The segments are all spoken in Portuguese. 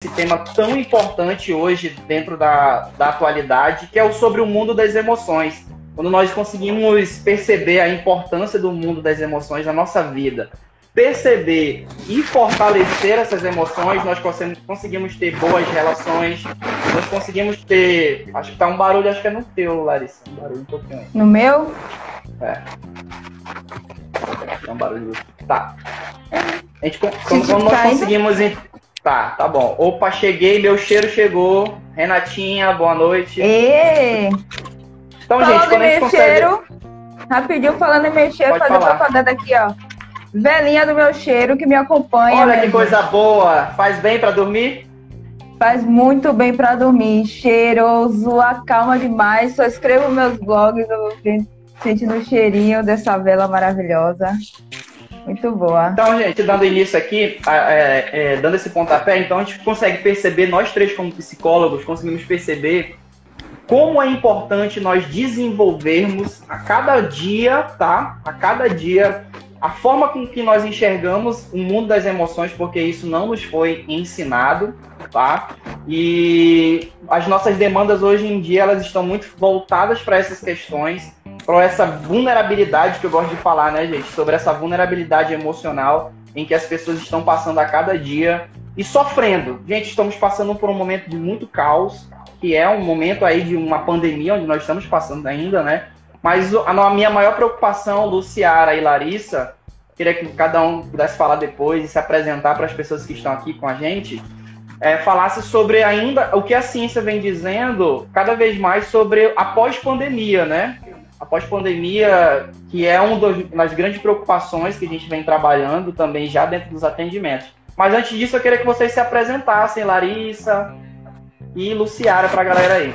esse tema tão importante hoje dentro da, da atualidade, que é o sobre o mundo das emoções. Quando nós conseguimos perceber a importância do mundo das emoções na nossa vida, perceber e fortalecer essas emoções, nós conseguimos ter boas relações, nós conseguimos ter. Acho que tá um barulho, acho que é no teu, Larissa. Um barulho um pouquinho. No meu? É. É um barulho. Tá. A gente, quando, quando nós conseguimos. Tá, tá bom. Opa, cheguei, meu cheiro chegou. Renatinha, boa noite. E... Então, falando gente, quando a gente consegue... cheiro, rapidinho falando em meu cheiro, Pode fazer falar. propaganda aqui, ó. Velhinha do meu cheiro que me acompanha. Olha que coisa boa. Faz bem para dormir? Faz muito bem para dormir. Cheiroso, acalma demais. Só escrevo meus blogs, eu sentindo o cheirinho dessa vela maravilhosa. Muito boa. Então, gente, dando início aqui, é, é, dando esse pontapé, então a gente consegue perceber, nós três como psicólogos, conseguimos perceber como é importante nós desenvolvermos a cada dia, tá? A cada dia a forma com que nós enxergamos o mundo das emoções, porque isso não nos foi ensinado, tá? E as nossas demandas hoje em dia elas estão muito voltadas para essas questões, para essa vulnerabilidade que eu gosto de falar, né, gente? Sobre essa vulnerabilidade emocional em que as pessoas estão passando a cada dia e sofrendo. Gente, estamos passando por um momento de muito caos, que é um momento aí de uma pandemia onde nós estamos passando ainda, né? Mas a minha maior preocupação, Luciara e Larissa, queria que cada um pudesse falar depois e se apresentar para as pessoas que estão aqui com a gente, é, falasse sobre ainda o que a ciência vem dizendo cada vez mais sobre a pós-pandemia, né? A pós-pandemia, que é uma das grandes preocupações que a gente vem trabalhando também já dentro dos atendimentos. Mas antes disso, eu queria que vocês se apresentassem, Larissa e Luciara, para a galera aí.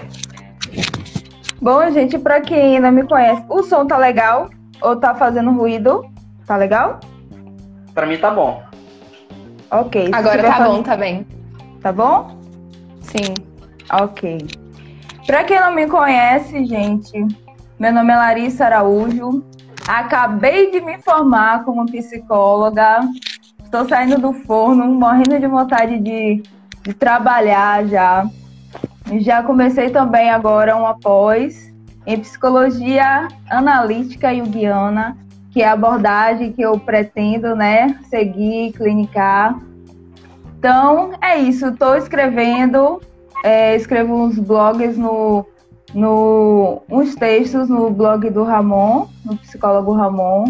Bom, gente, para quem não me conhece, o som tá legal ou tá fazendo ruído? Tá legal? Para mim tá bom. Ok. Agora tá bom também. Tá bom? Sim. Ok. Para quem não me conhece, gente, meu nome é Larissa Araújo. Acabei de me formar como psicóloga. Estou saindo do forno, morrendo de vontade de, de trabalhar já. Já comecei também agora um após em psicologia analítica junguiana, que é a abordagem que eu pretendo, né, seguir, clinicar. Então, é isso. Estou escrevendo, é, escrevo uns blogs no, no, uns textos no blog do Ramon, no psicólogo Ramon.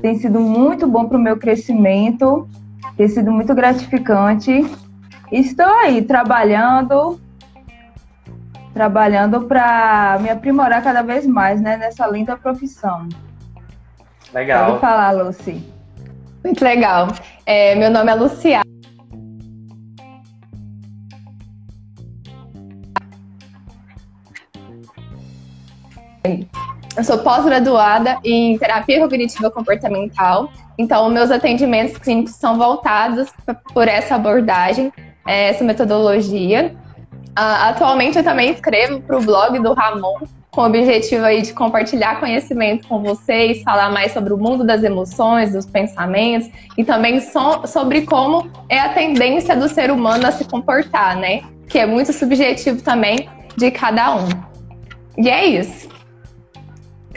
Tem sido muito bom para o meu crescimento, tem sido muito gratificante. Estou aí trabalhando, trabalhando para me aprimorar cada vez mais, né, nessa linda profissão. Legal. Pode falar, Lucy. Muito legal. É, meu nome é Luciana. Eu sou pós-graduada em terapia cognitiva comportamental, então meus atendimentos clínicos são voltados por essa abordagem, essa metodologia. Uh, atualmente eu também escrevo para o blog do Ramon, com o objetivo aí de compartilhar conhecimento com vocês, falar mais sobre o mundo das emoções, dos pensamentos e também so sobre como é a tendência do ser humano a se comportar, né? Que é muito subjetivo também de cada um. E é isso.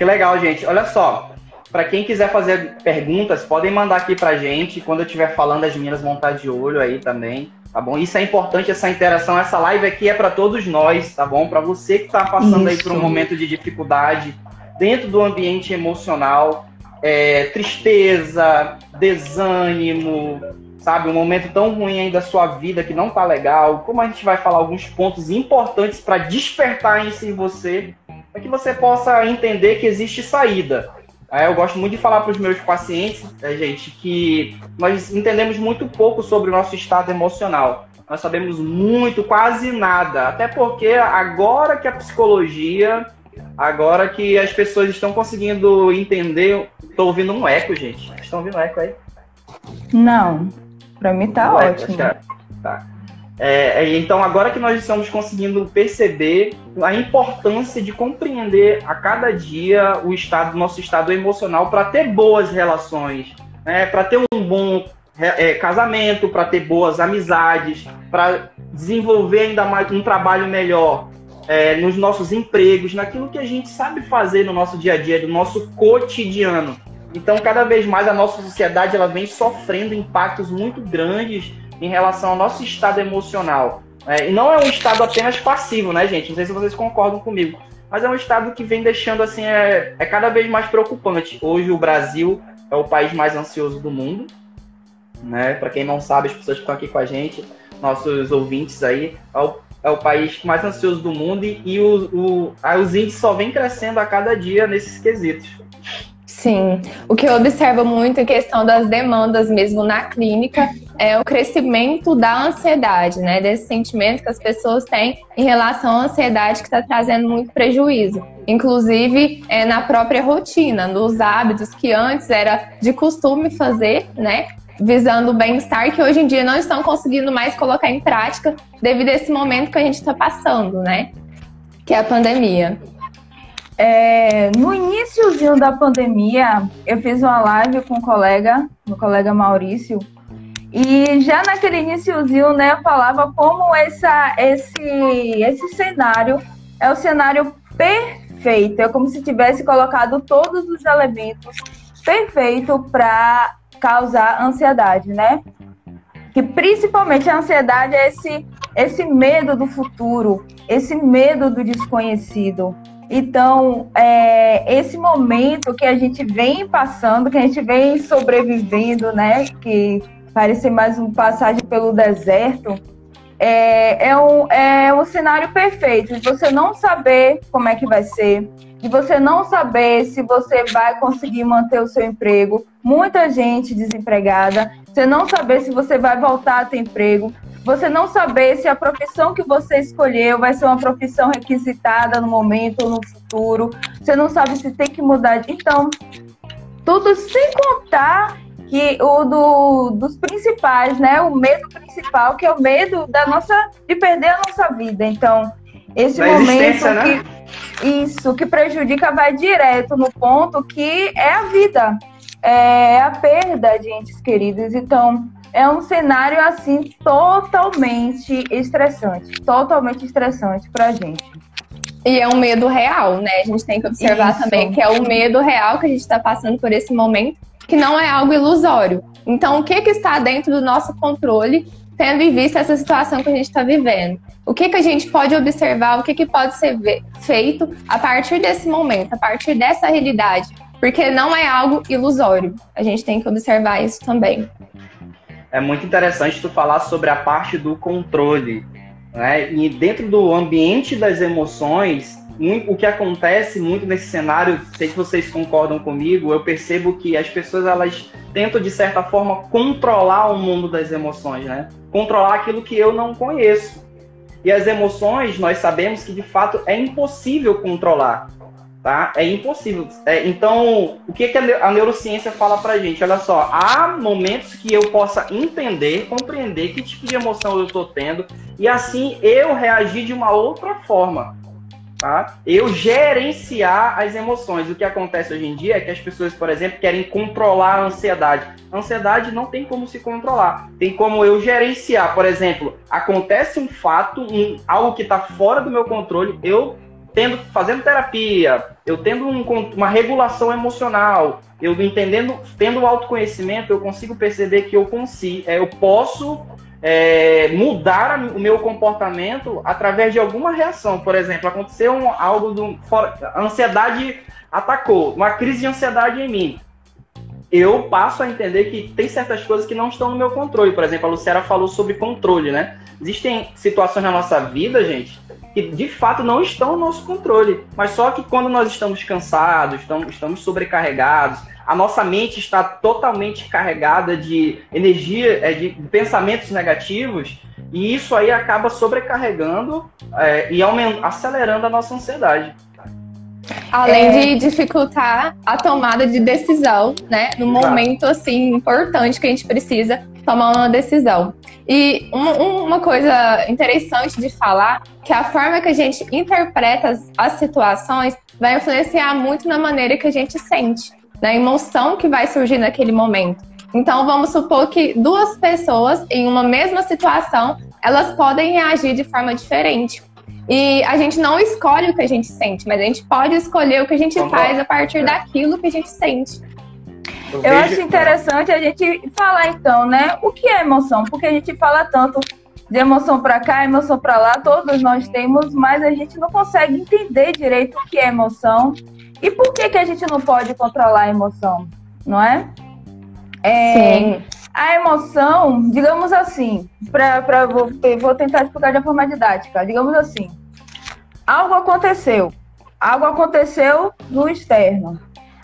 Que legal, gente. Olha só, para quem quiser fazer perguntas, podem mandar aqui pra gente. Quando eu estiver falando, as meninas vão estar de olho aí também tá bom? Isso é importante, essa interação, essa live aqui é para todos nós, tá bom? Para você que está passando Isso. aí por um momento de dificuldade dentro do ambiente emocional, é, tristeza, desânimo, sabe? Um momento tão ruim aí da sua vida que não tá legal. Como a gente vai falar alguns pontos importantes para despertar isso em você, para que você possa entender que existe saída. É, eu gosto muito de falar para os meus pacientes, né, gente, que nós entendemos muito pouco sobre o nosso estado emocional. Nós sabemos muito, quase nada. Até porque agora que a psicologia, agora que as pessoas estão conseguindo entender. Estou ouvindo um eco, gente. Estão ouvindo um eco aí? Não. Para mim tá um ótimo. Eco, tá. É, é, então, agora que nós estamos conseguindo perceber a importância de compreender a cada dia o estado, nosso estado emocional para ter boas relações, né, para ter um bom é, casamento, para ter boas amizades, para desenvolver ainda mais um trabalho melhor é, nos nossos empregos, naquilo que a gente sabe fazer no nosso dia a dia, do nosso cotidiano. Então, cada vez mais a nossa sociedade ela vem sofrendo impactos muito grandes em relação ao nosso estado emocional. É, e não é um estado apenas passivo, né, gente? Não sei se vocês concordam comigo, mas é um estado que vem deixando assim é, é cada vez mais preocupante. Hoje o Brasil é o país mais ansioso do mundo, né? Para quem não sabe, as pessoas que estão aqui com a gente, nossos ouvintes aí, é o, é o país mais ansioso do mundo e, e o, o, os índices só vem crescendo a cada dia nesses quesitos. Sim, o que eu observo muito em questão das demandas mesmo na clínica é o crescimento da ansiedade, né? Desse sentimento que as pessoas têm em relação à ansiedade que está trazendo muito prejuízo. Inclusive é, na própria rotina, nos hábitos que antes era de costume fazer, né? Visando o bem-estar, que hoje em dia não estão conseguindo mais colocar em prática devido a esse momento que a gente está passando, né? Que é a pandemia. É, no iníciozinho da pandemia, eu fiz uma live com um colega, meu colega Maurício, e já naquele iníciozinho, né, eu falava como essa, esse, esse cenário é o cenário perfeito, é como se tivesse colocado todos os elementos perfeitos para causar ansiedade, né? Que principalmente a ansiedade é esse, esse medo do futuro, esse medo do desconhecido. Então, é, esse momento que a gente vem passando, que a gente vem sobrevivendo, né? Que parece mais um passagem pelo deserto, é, é, um, é um cenário perfeito de você não saber como é que vai ser, de você não saber se você vai conseguir manter o seu emprego, muita gente desempregada, você não saber se você vai voltar a ter emprego, você não saber se a profissão que você escolheu vai ser uma profissão requisitada no momento ou no futuro. Você não sabe se tem que mudar. Então, tudo sem contar que o do, dos principais, né? O medo principal, que é o medo da nossa de perder a nossa vida. Então, esse da momento né? que isso que prejudica vai direto no ponto que é a vida, é a perda de entes queridos. Então, é um cenário assim totalmente estressante, totalmente estressante pra gente. E é um medo real, né? A gente tem que observar Isso. também que é o medo real que a gente está passando por esse momento, que não é algo ilusório. Então, o que, que está dentro do nosso controle, tendo em vista essa situação que a gente está vivendo? O que, que a gente pode observar, o que, que pode ser feito a partir desse momento, a partir dessa realidade? Porque não é algo ilusório. A gente tem que observar isso também é muito interessante tu falar sobre a parte do controle. Né? E dentro do ambiente das emoções, o que acontece muito nesse cenário, sei se vocês concordam comigo, eu percebo que as pessoas elas tentam de certa forma controlar o mundo das emoções, né? Controlar aquilo que eu não conheço. E as emoções, nós sabemos que de fato é impossível controlar tá? É impossível. É, então, o que, que a neurociência fala pra gente? Olha só, há momentos que eu possa entender, compreender que tipo de emoção eu estou tendo e assim eu reagir de uma outra forma. Tá? Eu gerenciar as emoções. O que acontece hoje em dia é que as pessoas, por exemplo, querem controlar a ansiedade. A ansiedade não tem como se controlar. Tem como eu gerenciar. Por exemplo, acontece um fato, um, algo que está fora do meu controle, eu tendo, fazendo terapia, eu tendo um, uma regulação emocional, eu entendendo, tendo autoconhecimento, eu consigo perceber que eu consigo, é, eu posso é, mudar o meu comportamento através de alguma reação. Por exemplo, aconteceu um, algo do a ansiedade atacou, uma crise de ansiedade em mim. Eu passo a entender que tem certas coisas que não estão no meu controle. Por exemplo, a Luciana falou sobre controle, né? Existem situações na nossa vida, gente, que de fato não estão no nosso controle. Mas só que quando nós estamos cansados, estamos, estamos sobrecarregados, a nossa mente está totalmente carregada de energia, é, de pensamentos negativos, e isso aí acaba sobrecarregando é, e acelerando a nossa ansiedade. Além é... de dificultar a tomada de decisão, né? No momento assim importante que a gente precisa tomar uma decisão. E uma, uma coisa interessante de falar que a forma que a gente interpreta as, as situações vai influenciar muito na maneira que a gente sente, na emoção que vai surgir naquele momento. Então, vamos supor que duas pessoas em uma mesma situação, elas podem reagir de forma diferente. E a gente não escolhe o que a gente sente, mas a gente pode escolher o que a gente Concordo. faz a partir é. daquilo que a gente sente. Eu, Eu acho interessante a gente falar então, né? O que é emoção? Porque a gente fala tanto de emoção para cá, emoção para lá, todos nós temos, mas a gente não consegue entender direito o que é emoção e por que, que a gente não pode controlar a emoção, não é? é Sim. A emoção, digamos assim, pra, pra, vou, vou tentar explicar de uma forma didática. Digamos assim, algo aconteceu, algo aconteceu no externo.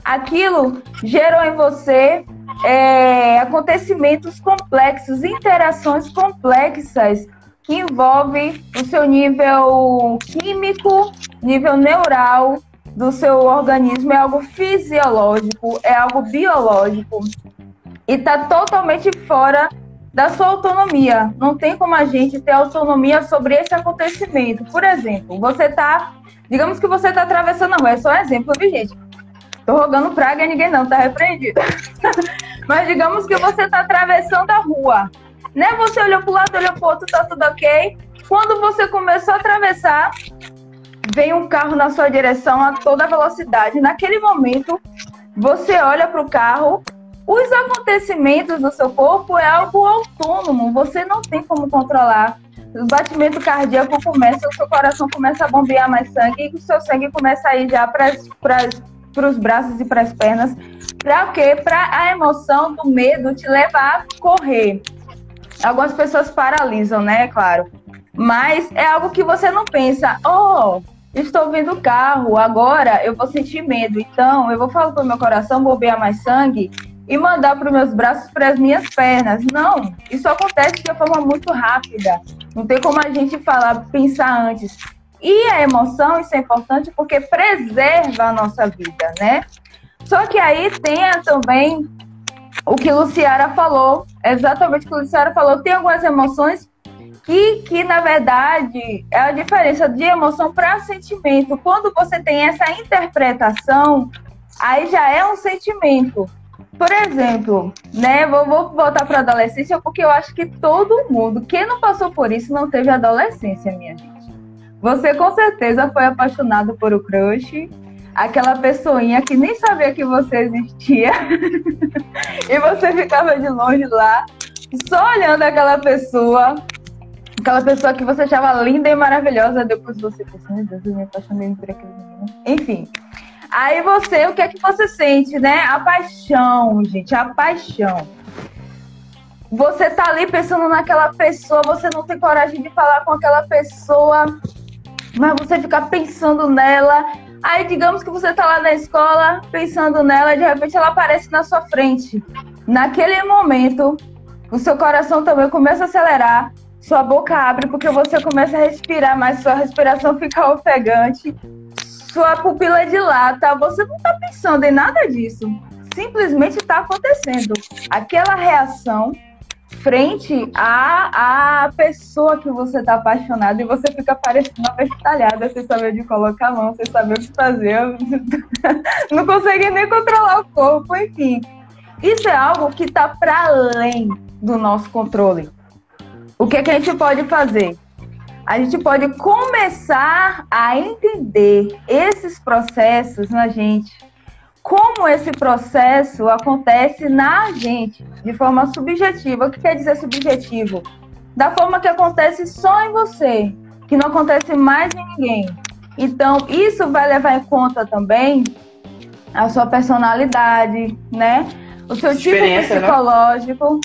Aquilo gerou em você é, acontecimentos complexos, interações complexas que envolvem o seu nível químico, nível neural do seu organismo. É algo fisiológico, é algo biológico e está totalmente fora da sua autonomia. Não tem como a gente ter autonomia sobre esse acontecimento. Por exemplo, você está, digamos que você está atravessando a rua, é só um exemplo, viu, gente? Tô rogando praga e ninguém não, tá repreendido. Mas digamos que você está atravessando a rua. Né? Você olhou para o lado, olhou para o outro, tá tudo ok. Quando você começou a atravessar, vem um carro na sua direção a toda velocidade. Naquele momento, você olha para o carro os acontecimentos do seu corpo é algo autônomo, você não tem como controlar. O batimento cardíaco começa, o seu coração começa a bombear mais sangue e o seu sangue começa a ir já para os braços e para as pernas. Para quê? Para a emoção do medo te levar a correr. Algumas pessoas paralisam, né? Claro. Mas é algo que você não pensa, oh, estou vendo o carro, agora eu vou sentir medo. Então, eu vou falar para o meu coração bombear mais sangue e mandar para os meus braços, para as minhas pernas. Não, isso acontece de uma forma muito rápida. Não tem como a gente falar, pensar antes. E a emoção, isso é importante porque preserva a nossa vida, né? Só que aí tem também o que Luciara falou, exatamente o que Luciara falou, tem algumas emoções que, que na verdade, é a diferença de emoção para sentimento. Quando você tem essa interpretação, aí já é um sentimento. Por exemplo, né, vou, vou voltar para a adolescência porque eu acho que todo mundo, quem não passou por isso, não teve adolescência, minha gente. Você com certeza foi apaixonado por o crush, aquela pessoinha que nem sabia que você existia e você ficava de longe lá, só olhando aquela pessoa, aquela pessoa que você achava linda e maravilhosa, depois você pensou, meu Deus, eu me apaixonei por aquele menino. Enfim, Aí você, o que é que você sente, né? A paixão, gente, a paixão. Você tá ali pensando naquela pessoa, você não tem coragem de falar com aquela pessoa, mas você fica pensando nela. Aí, digamos que você tá lá na escola pensando nela, de repente ela aparece na sua frente. Naquele momento, o seu coração também começa a acelerar, sua boca abre porque você começa a respirar, mas sua respiração fica ofegante sua pupila dilata, você não está pensando em nada disso. Simplesmente está acontecendo. Aquela reação frente à, à pessoa que você está apaixonado e você fica parecendo uma bestalhada sem saber de colocar a mão, sem saber o que fazer, não consegue nem controlar o corpo, enfim. Isso é algo que está para além do nosso controle. O que, que a gente pode fazer? a gente pode começar a entender esses processos na gente, como esse processo acontece na gente, de forma subjetiva. O que quer dizer subjetivo? Da forma que acontece só em você, que não acontece mais em ninguém. Então, isso vai levar em conta também a sua personalidade, né? o seu tipo né? psicológico. Né?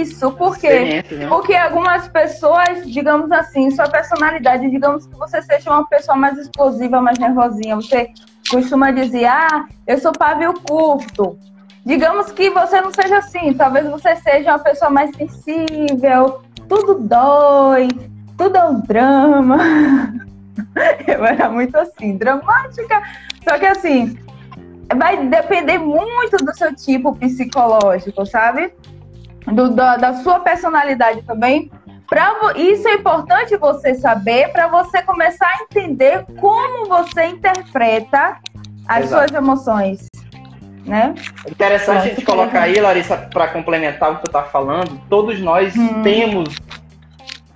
Isso, por quê? Né? Porque algumas pessoas, digamos assim, sua personalidade, digamos que você seja uma pessoa mais explosiva, mais nervosinha, você costuma dizer, ah, eu sou pavio curto. Digamos que você não seja assim, talvez você seja uma pessoa mais sensível, tudo dói, tudo é um drama. Eu era muito assim, dramática. Só que assim, vai depender muito do seu tipo psicológico, sabe? Do, da, da sua personalidade também. Pra, isso é importante você saber para você começar a entender como você interpreta as Exato. suas emoções. né? Interessante a gente colocar aí, Larissa, para complementar o que tu está falando, todos nós hum. temos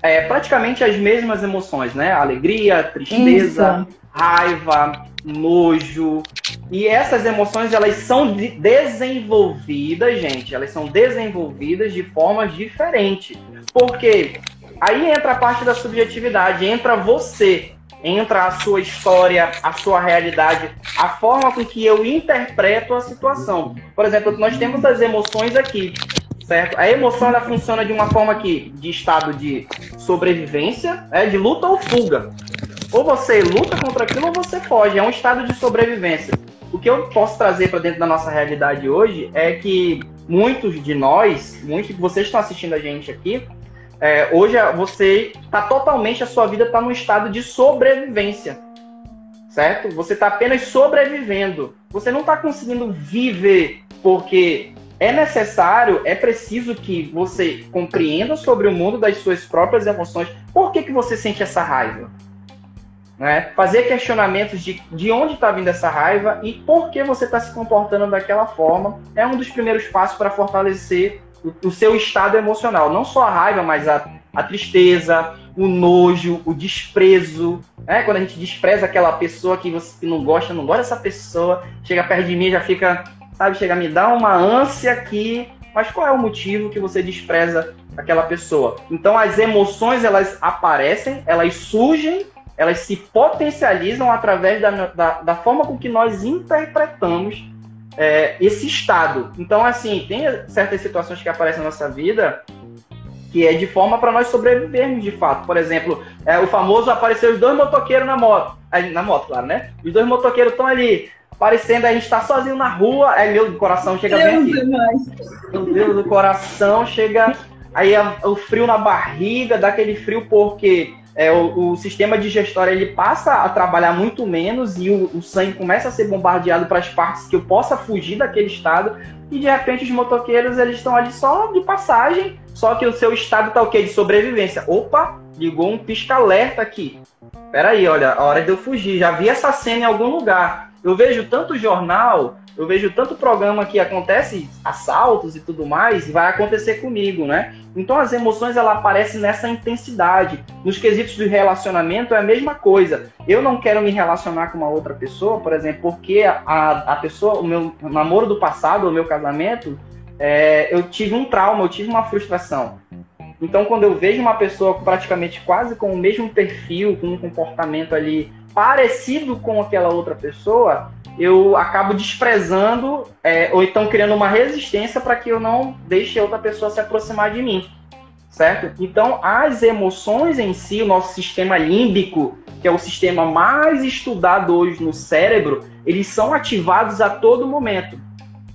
é, praticamente as mesmas emoções, né? Alegria, tristeza, Isso. raiva, nojo. E essas emoções, elas são desenvolvidas, gente, elas são desenvolvidas de formas diferentes. Porque aí entra a parte da subjetividade, entra você, entra a sua história, a sua realidade, a forma com que eu interpreto a situação. Por exemplo, nós temos as emoções aqui, certo? A emoção ela funciona de uma forma que de estado de sobrevivência, é de luta ou fuga. Ou você luta contra aquilo ou você foge. É um estado de sobrevivência. O que eu posso trazer para dentro da nossa realidade hoje é que muitos de nós, muitos que vocês estão assistindo a gente aqui, é, hoje você está totalmente, a sua vida está num estado de sobrevivência. Certo? Você está apenas sobrevivendo. Você não está conseguindo viver porque é necessário, é preciso que você compreenda sobre o mundo das suas próprias emoções. Por que, que você sente essa raiva? Né? Fazer questionamentos de, de onde está vindo essa raiva e por que você está se comportando daquela forma é um dos primeiros passos para fortalecer o, o, seu estado emocional. Não só a raiva, mas a, a tristeza, o nojo, o desprezo. Né? Quando a gente despreza aquela pessoa que você não gosta, não gosta dessa pessoa, chega perto de mim já fica, sabe, chega me dar uma ânsia aqui. Mas qual é o motivo que você despreza aquela pessoa? Então as emoções elas aparecem, elas surgem elas se potencializam através da, da, da forma com que nós interpretamos é, esse estado. Então, assim, tem certas situações que aparecem na nossa vida que é de forma para nós sobrevivermos de fato. Por exemplo, é, o famoso apareceu os dois motoqueiros na moto. Na moto, claro, né? Os dois motoqueiros estão ali aparecendo, a gente está sozinho na rua, aí meu coração chega Deus bem aqui. Meu Deus, o coração chega. Aí o frio na barriga, dá aquele frio porque é, o, o, sistema digestório ele passa a trabalhar muito menos e o, o sangue começa a ser bombardeado para as partes que eu possa fugir daquele estado e de repente os motoqueiros eles estão ali só de passagem, só que o seu estado está o quê? De sobrevivência. Opa, ligou um pisca-alerta aqui. Peraí, olha, a hora de eu fugir. Já vi essa cena em algum lugar. Eu vejo tanto jornal eu vejo tanto programa que acontece assaltos e tudo mais, e vai acontecer comigo, né? Então as emoções ela aparecem nessa intensidade. Nos quesitos do relacionamento é a mesma coisa. Eu não quero me relacionar com uma outra pessoa, por exemplo, porque a, a pessoa, o meu namoro do passado, o meu casamento, é, eu tive um trauma, eu tive uma frustração. Então quando eu vejo uma pessoa praticamente quase com o mesmo perfil, com um comportamento ali parecido com aquela outra pessoa, eu acabo desprezando é, ou então criando uma resistência para que eu não deixe outra pessoa se aproximar de mim, certo? Então, as emoções em si, o nosso sistema límbico, que é o sistema mais estudado hoje no cérebro, eles são ativados a todo momento,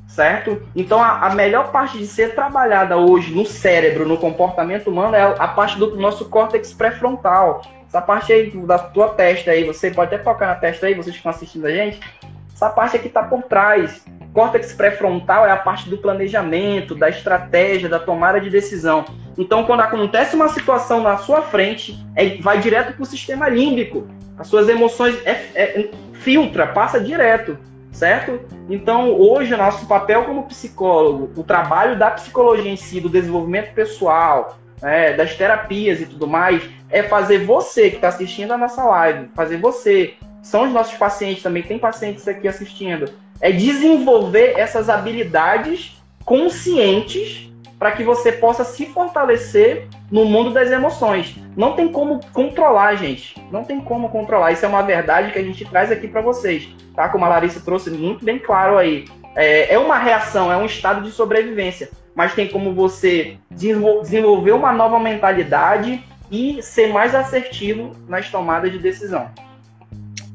certo? Então, a, a melhor parte de ser trabalhada hoje no cérebro, no comportamento humano, é a parte do nosso córtex pré-frontal, essa parte aí da tua testa aí, você pode até tocar na testa aí, vocês que estão assistindo a gente, essa parte aqui está por trás. Córtex pré-frontal é a parte do planejamento, da estratégia, da tomada de decisão. Então, quando acontece uma situação na sua frente, é, vai direto para o sistema límbico. As suas emoções é, é, filtra, passa direto, certo? Então, hoje, o nosso papel como psicólogo, o trabalho da psicologia em si, do desenvolvimento pessoal, é, das terapias e tudo mais, é fazer você que está assistindo a nossa live, fazer você são os nossos pacientes também, tem pacientes aqui assistindo, é desenvolver essas habilidades conscientes para que você possa se fortalecer no mundo das emoções. Não tem como controlar, gente. Não tem como controlar. Isso é uma verdade que a gente traz aqui para vocês, tá? Como a Larissa trouxe muito bem claro aí. É, é uma reação, é um estado de sobrevivência, mas tem como você desenvolver uma nova mentalidade e ser mais assertivo nas tomadas de decisão.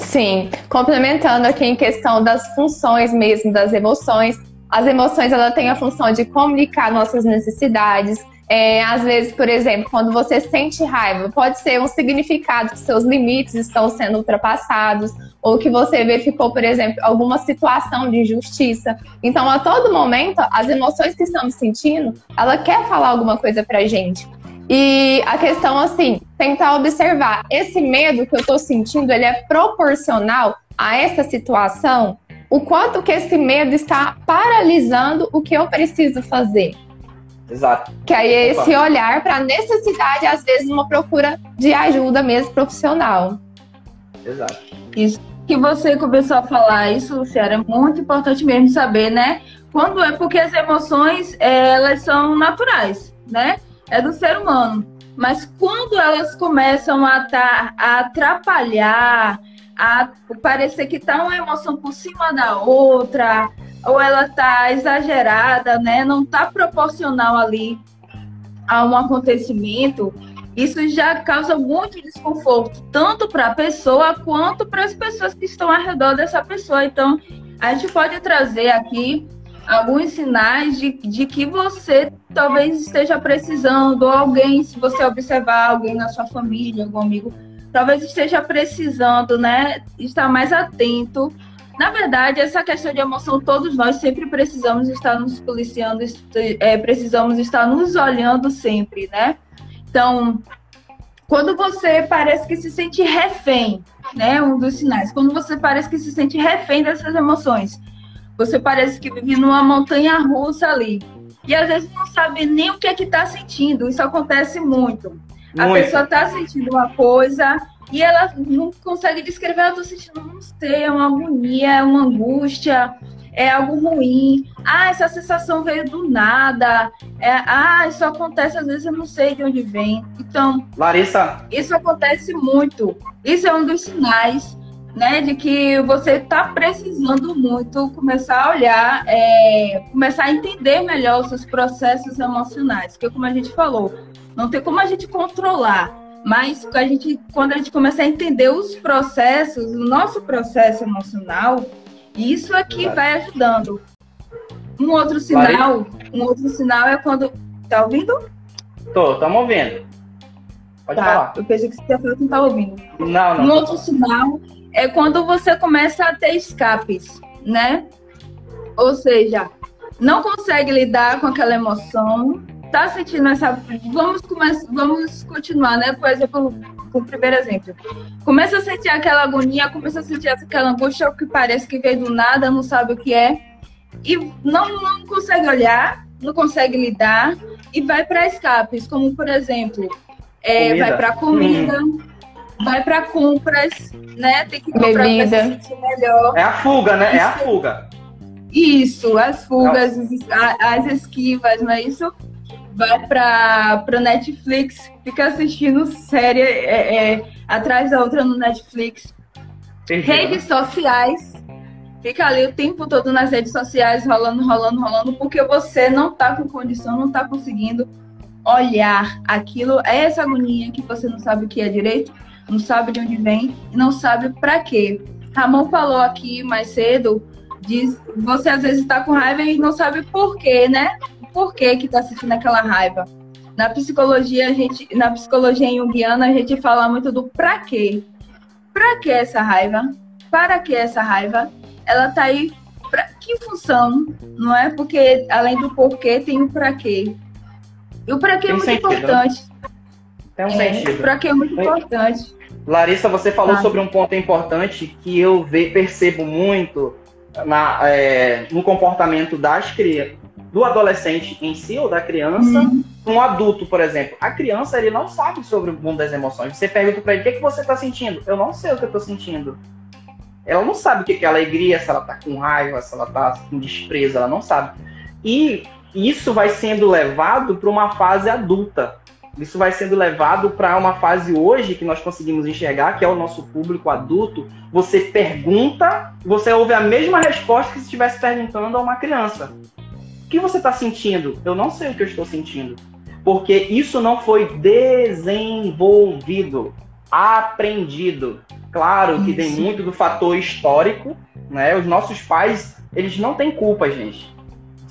Sim, complementando aqui em questão das funções mesmo, das emoções. As emoções, ela tem a função de comunicar nossas necessidades. É, às vezes, por exemplo, quando você sente raiva, pode ser um significado que seus limites estão sendo ultrapassados, ou que você verificou, por exemplo, alguma situação de injustiça. Então, a todo momento, as emoções que estamos sentindo, ela quer falar alguma coisa pra gente. E a questão, assim, tentar observar esse medo que eu tô sentindo, ele é proporcional a essa situação? o quanto que esse medo está paralisando o que eu preciso fazer. Exato. Que aí é esse olhar para a necessidade, às vezes, uma procura de ajuda mesmo profissional. Exato. Isso que você começou a falar, isso, Luciana, é muito importante mesmo saber, né? Quando é porque as emoções, elas são naturais, né? É do ser humano. Mas quando elas começam a, tá, a atrapalhar, a parecer que tá uma emoção por cima da outra, ou ela tá exagerada, né? Não tá proporcional ali a um acontecimento, isso já causa muito desconforto, tanto para a pessoa quanto para as pessoas que estão ao redor dessa pessoa. Então, a gente pode trazer aqui alguns sinais de, de que você talvez esteja precisando, ou alguém, se você observar alguém na sua família, algum amigo, talvez esteja precisando, né, estar mais atento. Na verdade, essa questão de emoção, todos nós sempre precisamos estar nos policiando, é, precisamos estar nos olhando sempre, né? Então, quando você parece que se sente refém, né, um dos sinais, quando você parece que se sente refém dessas emoções, você parece que vive numa montanha russa ali. E às vezes não sabe nem o que é que está sentindo. Isso acontece muito. A muito. pessoa está sentindo uma coisa e ela não consegue descrever. Ela está sentindo, não sei, é uma agonia, é uma angústia, é algo ruim. Ah, essa sensação veio do nada. É, ah, isso acontece às vezes eu não sei de onde vem. Então, Larissa, isso acontece muito. Isso é um dos sinais né, de que você está precisando muito começar a olhar, é, começar a entender melhor os seus processos emocionais, porque como a gente falou, não tem como a gente controlar, mas a gente, quando a gente começa a entender os processos, o nosso processo emocional, isso aqui é vai ajudando. Um outro sinal, um outro sinal é quando tá ouvindo? Tô, estamos ouvindo. Pode tá, falar. Eu pensei que você ia falar que não tá ouvindo. Não, não. Um outro sinal é quando você começa a ter escapes, né? Ou seja, não consegue lidar com aquela emoção, tá sentindo essa. Vamos, começar, vamos continuar, né? Por exemplo, com o primeiro exemplo. Começa a sentir aquela agonia, começa a sentir aquela angústia que parece que veio do nada, não sabe o que é, e não, não consegue olhar, não consegue lidar, e vai para escapes, como por exemplo, é, vai para comida. Hum vai para compras, né? Tem que comprar para se sentir melhor. É a fuga, né? Isso. É a fuga. Isso, as fugas, as esquivas, não é isso? Vai para o Netflix, fica assistindo série é, é, atrás da outra no Netflix. Entendi. Redes sociais, fica ali o tempo todo nas redes sociais, rolando, rolando, rolando, porque você não tá com condição, não tá conseguindo olhar aquilo, é essa agonia que você não sabe o que é direito, não sabe de onde vem e não sabe para quê. Ramon falou aqui mais cedo, diz, você às vezes está com raiva e não sabe por quê, né? Por que que está sentindo aquela raiva? Na psicologia, a gente, na psicologia junguiana, a gente fala muito do para quê. Para que essa raiva? Para que essa raiva? Ela tá aí para que função? Não é? Porque além do porquê tem o para quê. E o para quê é muito sentido, né? importante. Tem um é, sentido. Para quê é muito importante. Larissa, você falou ah. sobre um ponto importante que eu ve, percebo muito na, é, no comportamento das crianças, do adolescente em si ou da criança, uhum. um adulto, por exemplo. A criança ele não sabe sobre o mundo das emoções. Você pergunta para ele o que, é que você está sentindo. Eu não sei o que eu estou sentindo. Ela não sabe o que é alegria, se ela está com raiva, se ela está com desprezo, ela não sabe. E isso vai sendo levado para uma fase adulta isso vai sendo levado para uma fase hoje que nós conseguimos enxergar, que é o nosso público adulto. Você pergunta, você ouve a mesma resposta que se estivesse perguntando a uma criança. O que você está sentindo? Eu não sei o que eu estou sentindo. Porque isso não foi desenvolvido, aprendido. Claro que tem muito do fator histórico, né? Os nossos pais, eles não têm culpa, gente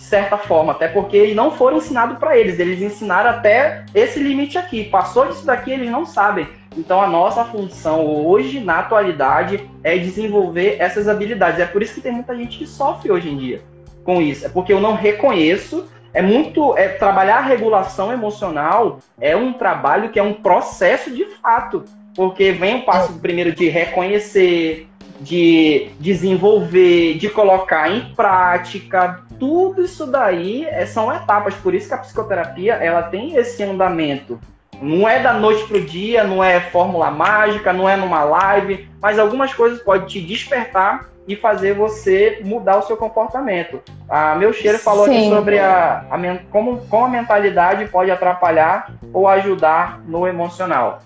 de certa forma, até porque não foram ensinados para eles, eles ensinaram até esse limite aqui. Passou disso daqui, eles não sabem. Então a nossa função hoje, na atualidade, é desenvolver essas habilidades. É por isso que tem muita gente que sofre hoje em dia com isso. É porque eu não reconheço. É muito. É, trabalhar a regulação emocional é um trabalho que é um processo de fato. Porque vem o passo primeiro de reconhecer, de desenvolver, de colocar em prática, tudo isso daí é, são etapas. Por isso que a psicoterapia ela tem esse andamento. Não é da noite pro dia, não é fórmula mágica, não é numa live, mas algumas coisas podem te despertar e fazer você mudar o seu comportamento. A meu cheiro falou Sim. aqui sobre a, a, como, como a mentalidade pode atrapalhar ou ajudar no emocional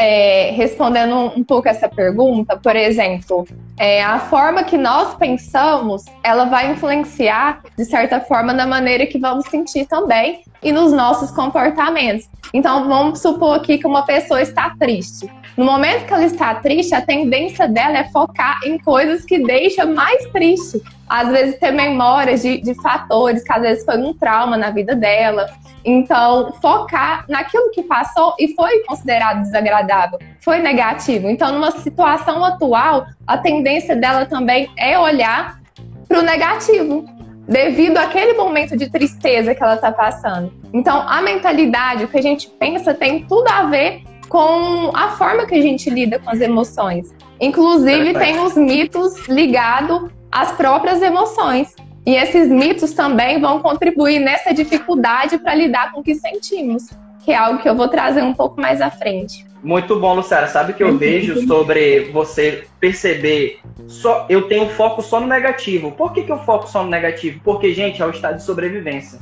é, respondendo um, pouco essa pergunta, por exemplo, é, a forma que nós pensamos, ela vai influenciar, de certa forma, na maneira que vamos sentir também e nos nossos comportamentos. Então, vamos supor aqui que uma pessoa está triste. No momento que ela está triste, a tendência dela é focar em coisas que deixam mais triste. Às vezes, ter memórias de, de fatores que às vezes foi um trauma na vida dela, então, focar naquilo que passou e foi considerado desagradável, foi negativo. Então, numa situação atual, a tendência dela também é olhar para o negativo, devido àquele momento de tristeza que ela está passando. Então, a mentalidade, o que a gente pensa, tem tudo a ver com a forma que a gente lida com as emoções. Inclusive, tem os mitos ligados às próprias emoções. E esses mitos também vão contribuir nessa dificuldade para lidar com o que sentimos, que é algo que eu vou trazer um pouco mais à frente. Muito bom, Luciana. Sabe o que eu vejo sobre você perceber só eu tenho foco só no negativo. Por que, que eu foco só no negativo? Porque, gente, é o estado de sobrevivência.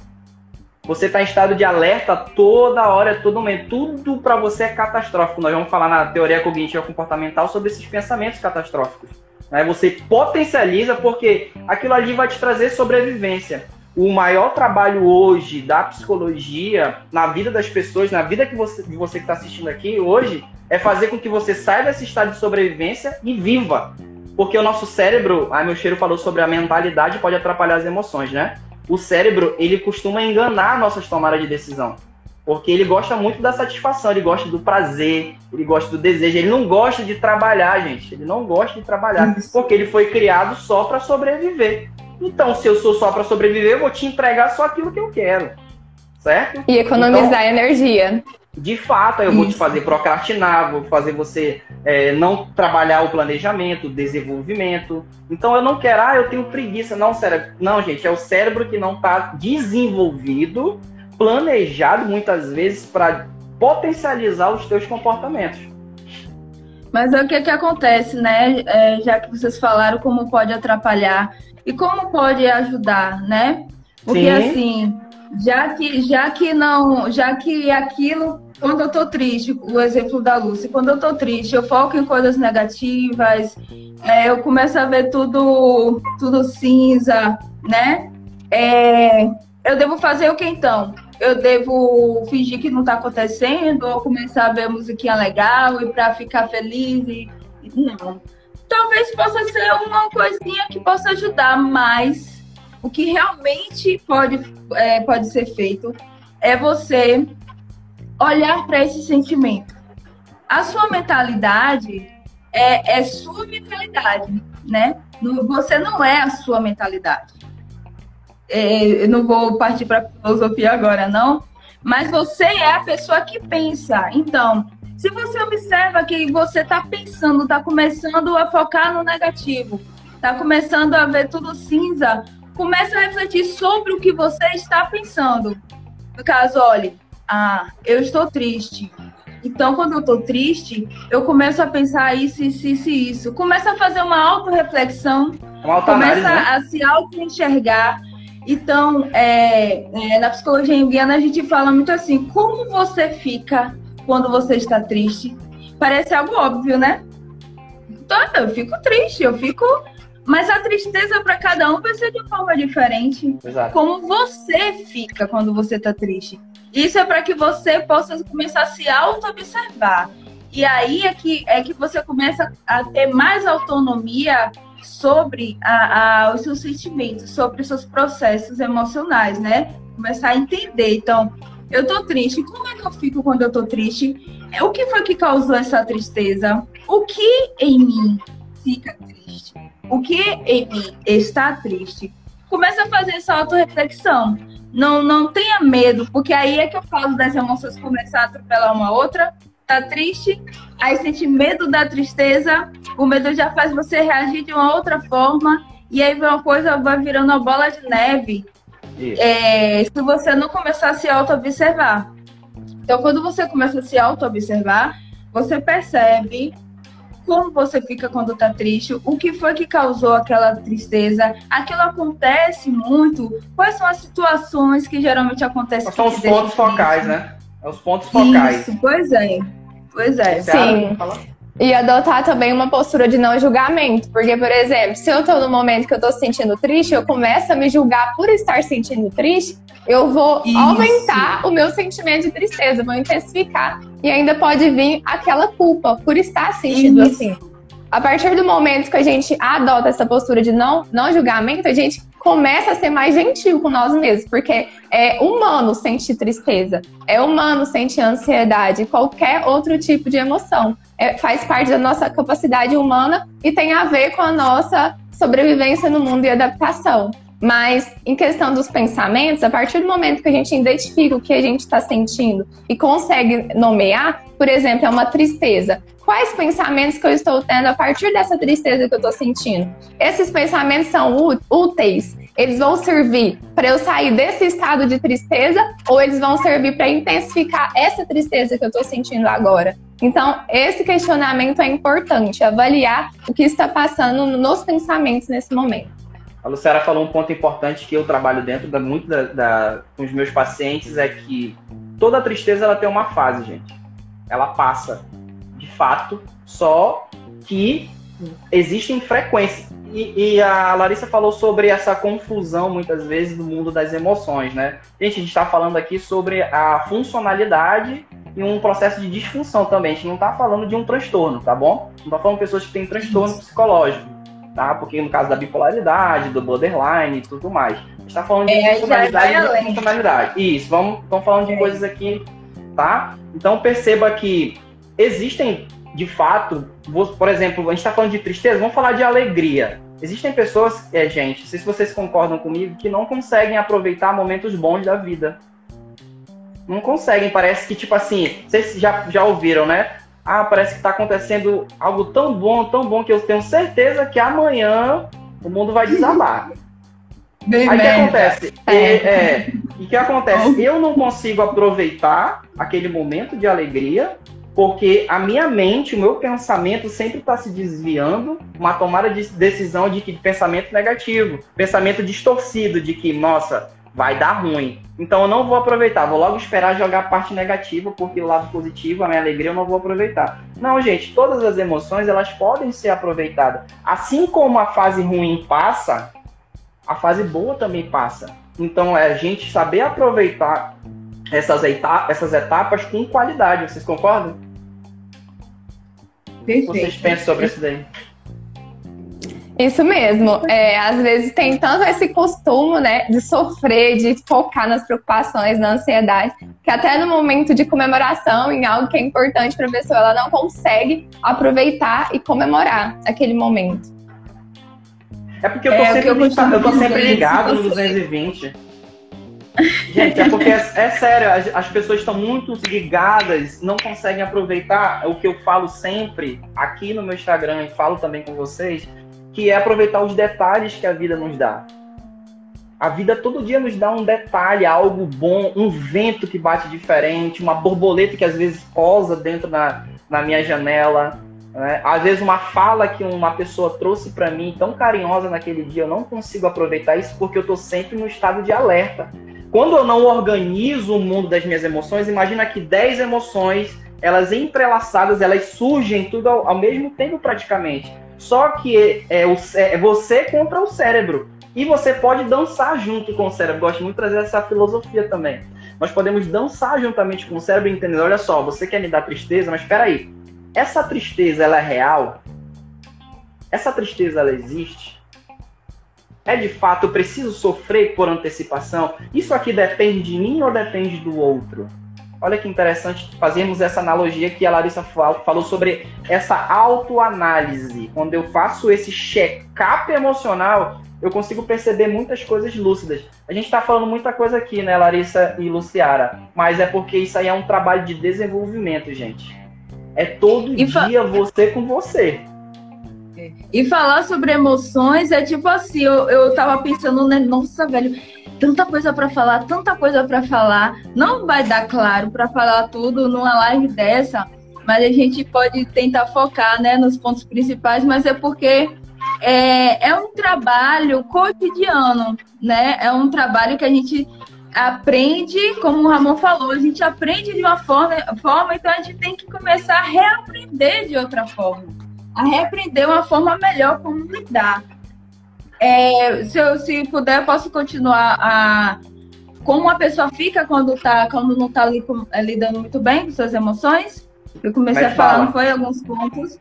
Você está em estado de alerta toda hora, todo momento. Tudo para você é catastrófico. Nós vamos falar na teoria cognitiva comportamental sobre esses pensamentos catastróficos. Né? Você potencializa porque aquilo ali vai te trazer sobrevivência. O maior trabalho hoje da psicologia na vida das pessoas, na vida que você, de você que está assistindo aqui hoje, é fazer com que você saia desse estado de sobrevivência e viva. Porque o nosso cérebro, a meu cheiro falou sobre a mentalidade pode atrapalhar as emoções, né? O cérebro, ele costuma enganar nossas tomadas de decisão. Porque ele gosta muito da satisfação, ele gosta do prazer, ele gosta do desejo. Ele não gosta de trabalhar, gente. Ele não gosta de trabalhar. Isso. Porque ele foi criado só para sobreviver. Então, se eu sou só para sobreviver, eu vou te entregar só aquilo que eu quero. Certo? E economizar então, energia. De fato, eu Isso. vou te fazer procrastinar, vou fazer você é, não trabalhar o planejamento, o desenvolvimento. Então eu não quero, ah, eu tenho preguiça. Não, cérebro. Não, gente, é o cérebro que não está desenvolvido planejado muitas vezes para potencializar os teus comportamentos. Mas é o que, que acontece, né? É, já que vocês falaram como pode atrapalhar e como pode ajudar, né? Porque Sim. assim, já que, já que não, já que aquilo, quando eu tô triste, o exemplo da Lúcia, quando eu tô triste, eu foco em coisas negativas, é, eu começo a ver tudo, tudo cinza, né? É, eu devo fazer o que então? Eu devo fingir que não está acontecendo ou começar a ver musiquinha legal e para ficar feliz e não. Talvez possa ser uma coisinha que possa ajudar, mas o que realmente pode, é, pode ser feito é você olhar para esse sentimento. A sua mentalidade é, é sua mentalidade, né? Você não é a sua mentalidade é, eu não vou partir para filosofia agora, não, mas você é a pessoa que pensa. Então, se você observa que você está pensando, está começando a focar no negativo, está começando a ver tudo cinza, comece a refletir sobre o que você está pensando. No caso, olhe, ah, eu estou triste. Então, quando eu estou triste, eu começo a pensar isso, isso, isso, isso. Começa a fazer uma autorreflexão, começa né? a se auto-enxergar então, é, é, na psicologia indiana a gente fala muito assim, como você fica quando você está triste? Parece algo óbvio, né? Então, eu fico triste, eu fico. Mas a tristeza para cada um vai ser de forma diferente. Exato. Como você fica quando você está triste. Isso é para que você possa começar a se auto-observar. E aí é que, é que você começa a ter mais autonomia sobre a, a, os seus sentimentos, sobre os seus processos emocionais, né? Começar a entender. Então, eu tô triste. Como é que eu fico quando eu tô triste? O que foi que causou essa tristeza? O que em mim fica triste? O que em mim está triste? Começa a fazer essa autorreflexão. Não, não tenha medo, porque aí é que eu falo das emoções começar a atropelar uma outra. Tá triste, aí sente medo da tristeza, o medo já faz você reagir de uma outra forma, e aí uma coisa vai virando uma bola de neve. É, se você não começar a se auto-observar. Então, quando você começa a se auto-observar, você percebe como você fica quando tá triste, o que foi que causou aquela tristeza, aquilo acontece muito, quais são as situações que geralmente acontecem. São os pontos focais, né? É os pontos focais. Isso, pois é. Pois é. Sim. E adotar também uma postura de não julgamento. Porque, por exemplo, se eu tô no momento que eu tô sentindo triste, eu começo a me julgar por estar sentindo triste, eu vou Isso. aumentar o meu sentimento de tristeza, vou intensificar. E ainda pode vir aquela culpa por estar sentindo Isso. assim. A partir do momento que a gente adota essa postura de não, não julgamento, a gente começa a ser mais gentil com nós mesmos, porque é humano sentir tristeza, é humano sentir ansiedade, qualquer outro tipo de emoção. É, faz parte da nossa capacidade humana e tem a ver com a nossa sobrevivência no mundo e adaptação. Mas em questão dos pensamentos, a partir do momento que a gente identifica o que a gente está sentindo e consegue nomear, por exemplo, é uma tristeza. Quais pensamentos que eu estou tendo a partir dessa tristeza que eu estou sentindo? Esses pensamentos são úteis. Eles vão servir para eu sair desse estado de tristeza ou eles vão servir para intensificar essa tristeza que eu estou sentindo agora? Então, esse questionamento é importante, avaliar o que está passando nos pensamentos nesse momento. A Luciana falou um ponto importante que eu trabalho dentro da muito da, da, com os meus pacientes é que toda tristeza ela tem uma fase, gente. Ela passa, fato, só que existem frequências. E, e, a Larissa falou sobre essa confusão, muitas vezes, no mundo das emoções, né? Gente, a gente está falando aqui sobre a funcionalidade e um processo de disfunção também. A gente não está falando de um transtorno, tá bom? Não está falando de pessoas que têm transtorno psicológico tá? Porque no caso da bipolaridade, do borderline e tudo mais. A gente tá falando de é, funcionalidade e funcionalidade. Isso, vamos, vamos falando de é. coisas aqui, tá? Então perceba que existem, de fato, por exemplo, a gente está falando de tristeza, vamos falar de alegria. Existem pessoas, é, gente, não sei se vocês concordam comigo, que não conseguem aproveitar momentos bons da vida. Não conseguem, parece que, tipo assim, vocês já, já ouviram, né? ah, parece que está acontecendo algo tão bom, tão bom que eu tenho certeza que amanhã o mundo vai desabar. Bem Aí o que acontece? É, é, e o que acontece? Eu não consigo aproveitar aquele momento de alegria porque a minha mente, o meu pensamento sempre está se desviando, uma tomada de decisão de que pensamento negativo, pensamento distorcido de que, nossa, vai dar ruim. Então eu não vou aproveitar, vou logo esperar jogar a parte negativa, porque o lado positivo, a minha alegria, eu não vou aproveitar. Não, gente, todas as emoções elas podem ser aproveitadas. Assim como a fase ruim passa, a fase boa também passa. Então é a gente saber aproveitar essas, etapas, essas etapas com qualidade. Vocês concordam? Perfeito. Vocês pensam sobre isso daí? Isso mesmo. É, às vezes tem tanto esse costume, né, de sofrer, de focar nas preocupações, na ansiedade, que até no momento de comemoração, em algo que é importante para a pessoa, ela não consegue aproveitar e comemorar aquele momento. É porque eu tô é, sempre, eu, eu tô sempre ligado no 220. Gente, é porque é, é sério, as, as, pessoas estão muito ligadas, não conseguem aproveitar o que eu falo sempre aqui no meu Instagram e falo também com vocês, que é aproveitar os detalhes que a vida nos dá. A vida todo dia nos dá um detalhe, algo bom, um vento que bate diferente, uma borboleta que às vezes posa dentro da, na minha janela. Né? Às vezes uma fala que uma pessoa trouxe para mim tão carinhosa naquele dia, eu não consigo aproveitar isso porque eu estou sempre no estado de alerta. Quando eu não organizo o mundo das minhas emoções, imagina que 10 emoções, elas entrelaçadas, elas surgem tudo ao, ao mesmo tempo praticamente. Só que é, o, é você contra o cérebro. E você pode dançar junto com o cérebro. Gosto muito de trazer essa filosofia também. Nós podemos dançar juntamente com o cérebro entendendo, olha só, você quer me dar tristeza, mas espera aí. Essa tristeza, ela é real? Essa tristeza, ela existe? É de fato, preciso sofrer por antecipação? Isso aqui depende de mim ou depende do outro? Olha que interessante fazermos essa analogia que a Larissa falou sobre essa autoanálise. Quando eu faço esse check-up emocional, eu consigo perceber muitas coisas lúcidas. A gente está falando muita coisa aqui, né, Larissa e Luciara? Mas é porque isso aí é um trabalho de desenvolvimento, gente. É todo dia você com você. E falar sobre emoções é tipo assim, eu, eu tava pensando, né? Nossa, velho, tanta coisa para falar, tanta coisa para falar. Não vai dar claro para falar tudo numa live dessa, mas a gente pode tentar focar, né, nos pontos principais, mas é porque é, é um trabalho cotidiano, né? É um trabalho que a gente aprende, como o Ramon falou, a gente aprende de uma forma, forma então a gente tem que começar a reaprender de outra forma a reaprender uma forma melhor como lidar. É, se, eu, se puder, posso continuar a como a pessoa fica quando, tá, quando não está é, lidando muito bem com suas emoções. Eu comecei Mas a falar, fala. não foi alguns pontos.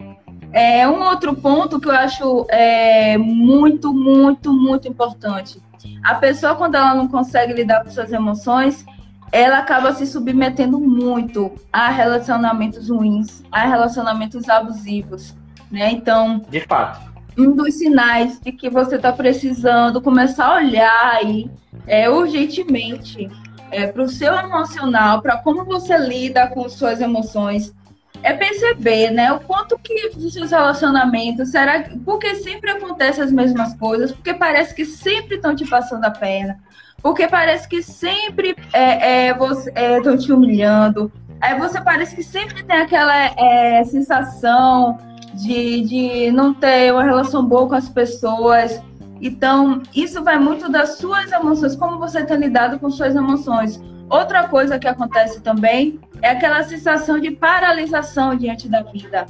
É, um outro ponto que eu acho é, muito, muito, muito importante. A pessoa, quando ela não consegue lidar com suas emoções, ela acaba se submetendo muito a relacionamentos ruins, a relacionamentos abusivos né? Então, de fato, um dos sinais de que você está precisando começar a olhar aí é, urgentemente é, para o seu emocional, para como você lida com suas emoções, é perceber, né, o quanto que os seus relacionamentos será porque sempre acontecem as mesmas coisas, porque parece que sempre estão te passando a perna, porque parece que sempre é, é estão é, te humilhando, aí você parece que sempre tem aquela é, sensação de, de não ter uma relação boa com as pessoas. Então, isso vai muito das suas emoções, como você tem lidado com suas emoções. Outra coisa que acontece também é aquela sensação de paralisação diante da vida.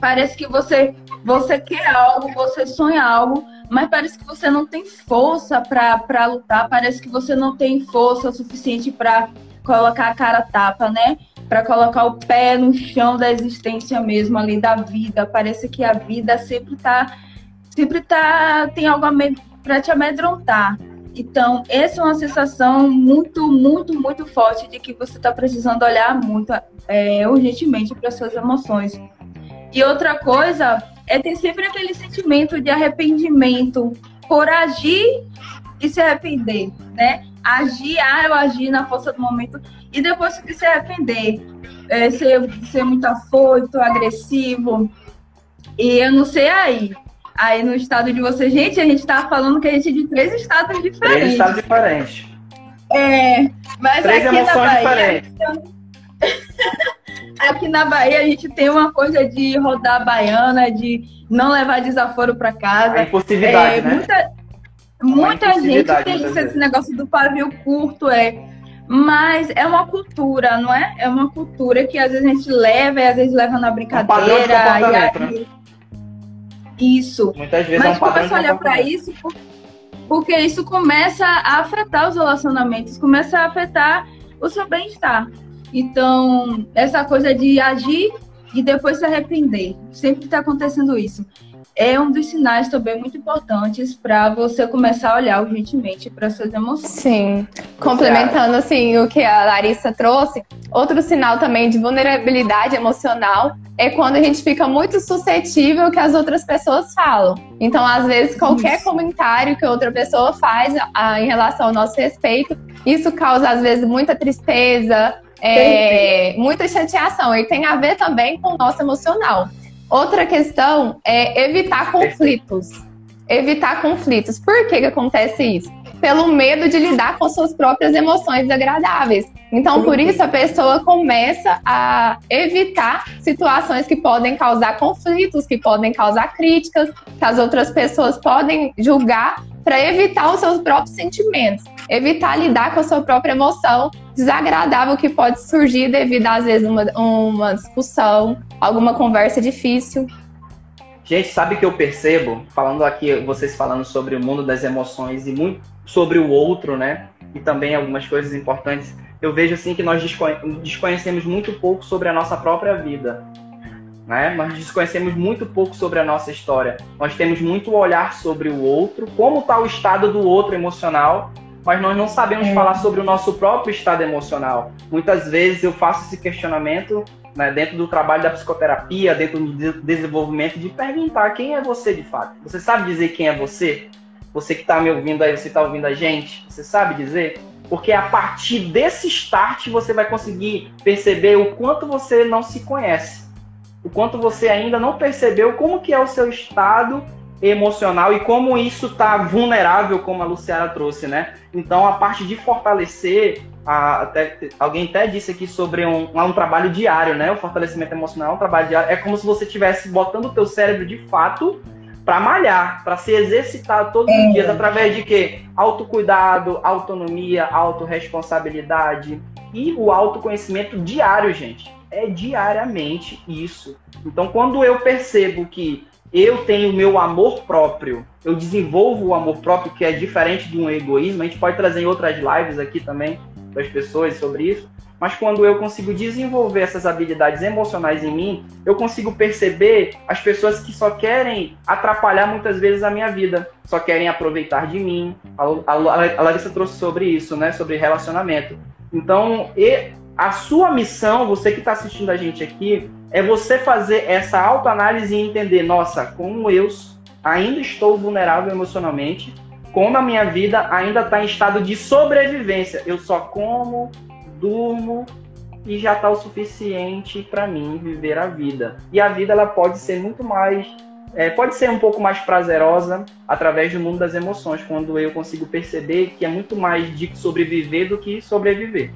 Parece que você você quer algo, você sonha algo, mas parece que você não tem força para lutar, parece que você não tem força suficiente para colocar a cara tapa, né? para colocar o pé no chão da existência mesmo ali da vida. Parece que a vida sempre tá sempre tá tem algo para te amedrontar. Então, essa é uma sensação muito, muito, muito forte de que você está precisando olhar muito é, urgentemente para suas emoções. E outra coisa é ter sempre aquele sentimento de arrependimento por agir e se arrepender, né? Agir, ah, eu agi na força do momento e depois que se arrepender, é, ser, ser muito afoito, agressivo. E eu não sei aí. Aí no estado de vocês, gente, a gente tá falando que a gente é de três estados diferentes. Três estados diferentes. É, mas três aqui na Bahia. aqui na Bahia a gente tem uma coisa de rodar baiana, de não levar desaforo para casa. A impulsividade, é, né? Muita, muita gente tem esse negócio do pavio curto, é mas é uma cultura, não é? É uma cultura que às vezes a gente leva e às vezes leva na brincadeira. Um e aí... né? Isso. Muitas vezes Mas é um começa a olhar para isso porque isso começa a afetar os relacionamentos, começa a afetar o seu bem-estar. Então, essa coisa de agir e depois se arrepender. Sempre está acontecendo isso é um dos sinais também muito importantes para você começar a olhar urgentemente para suas emoções. Sim. Complementando assim o que a Larissa trouxe, outro sinal também de vulnerabilidade emocional é quando a gente fica muito suscetível que as outras pessoas falam. Então, às vezes, qualquer isso. comentário que outra pessoa faz a, em relação ao nosso respeito, isso causa às vezes muita tristeza, é, muita chateação e tem a ver também com o nosso emocional. Outra questão é evitar conflitos. Evitar conflitos. Por que, que acontece isso? Pelo medo de lidar com suas próprias emoções desagradáveis. Então, por isso, a pessoa começa a evitar situações que podem causar conflitos, que podem causar críticas, que as outras pessoas podem julgar, para evitar os seus próprios sentimentos, evitar lidar com a sua própria emoção desagradável que pode surgir devido, às vezes, uma, uma discussão, alguma conversa difícil. Gente, sabe que eu percebo, falando aqui, vocês falando sobre o mundo das emoções e muito sobre o outro, né? E também algumas coisas importantes. Eu vejo assim que nós desconhecemos muito pouco sobre a nossa própria vida. Né? Nós desconhecemos muito pouco sobre a nossa história. Nós temos muito olhar sobre o outro, como está o estado do outro emocional mas nós não sabemos é. falar sobre o nosso próprio estado emocional. Muitas vezes eu faço esse questionamento né, dentro do trabalho da psicoterapia, dentro do desenvolvimento, de perguntar quem é você de fato. Você sabe dizer quem é você? Você que está me ouvindo aí, você está ouvindo a gente? Você sabe dizer? Porque a partir desse start você vai conseguir perceber o quanto você não se conhece, o quanto você ainda não percebeu como que é o seu estado emocional e como isso está vulnerável, como a Luciana trouxe, né? Então a parte de fortalecer, a, até, alguém até disse aqui sobre um, um trabalho diário, né? O fortalecimento emocional é um trabalho diário. É como se você estivesse botando o teu cérebro de fato para malhar, para se exercitar todos os dias através de quê? Autocuidado, autonomia, autorresponsabilidade e o autoconhecimento diário, gente. É diariamente isso. Então, quando eu percebo que eu tenho meu amor próprio, eu desenvolvo o amor próprio, que é diferente de um egoísmo, a gente pode trazer em outras lives aqui também das pessoas sobre isso. Mas quando eu consigo desenvolver essas habilidades emocionais em mim, eu consigo perceber as pessoas que só querem atrapalhar muitas vezes a minha vida, só querem aproveitar de mim. A, a, a Larissa trouxe sobre isso, né? Sobre relacionamento. Então, a sua missão, você que está assistindo a gente aqui, é você fazer essa autoanálise e entender, nossa, como eu ainda estou vulnerável emocionalmente, como a minha vida ainda está em estado de sobrevivência. Eu só como, durmo e já está o suficiente para mim viver a vida. E a vida ela pode ser muito mais, é, pode ser um pouco mais prazerosa através do mundo das emoções, quando eu consigo perceber que é muito mais de sobreviver do que sobreviver.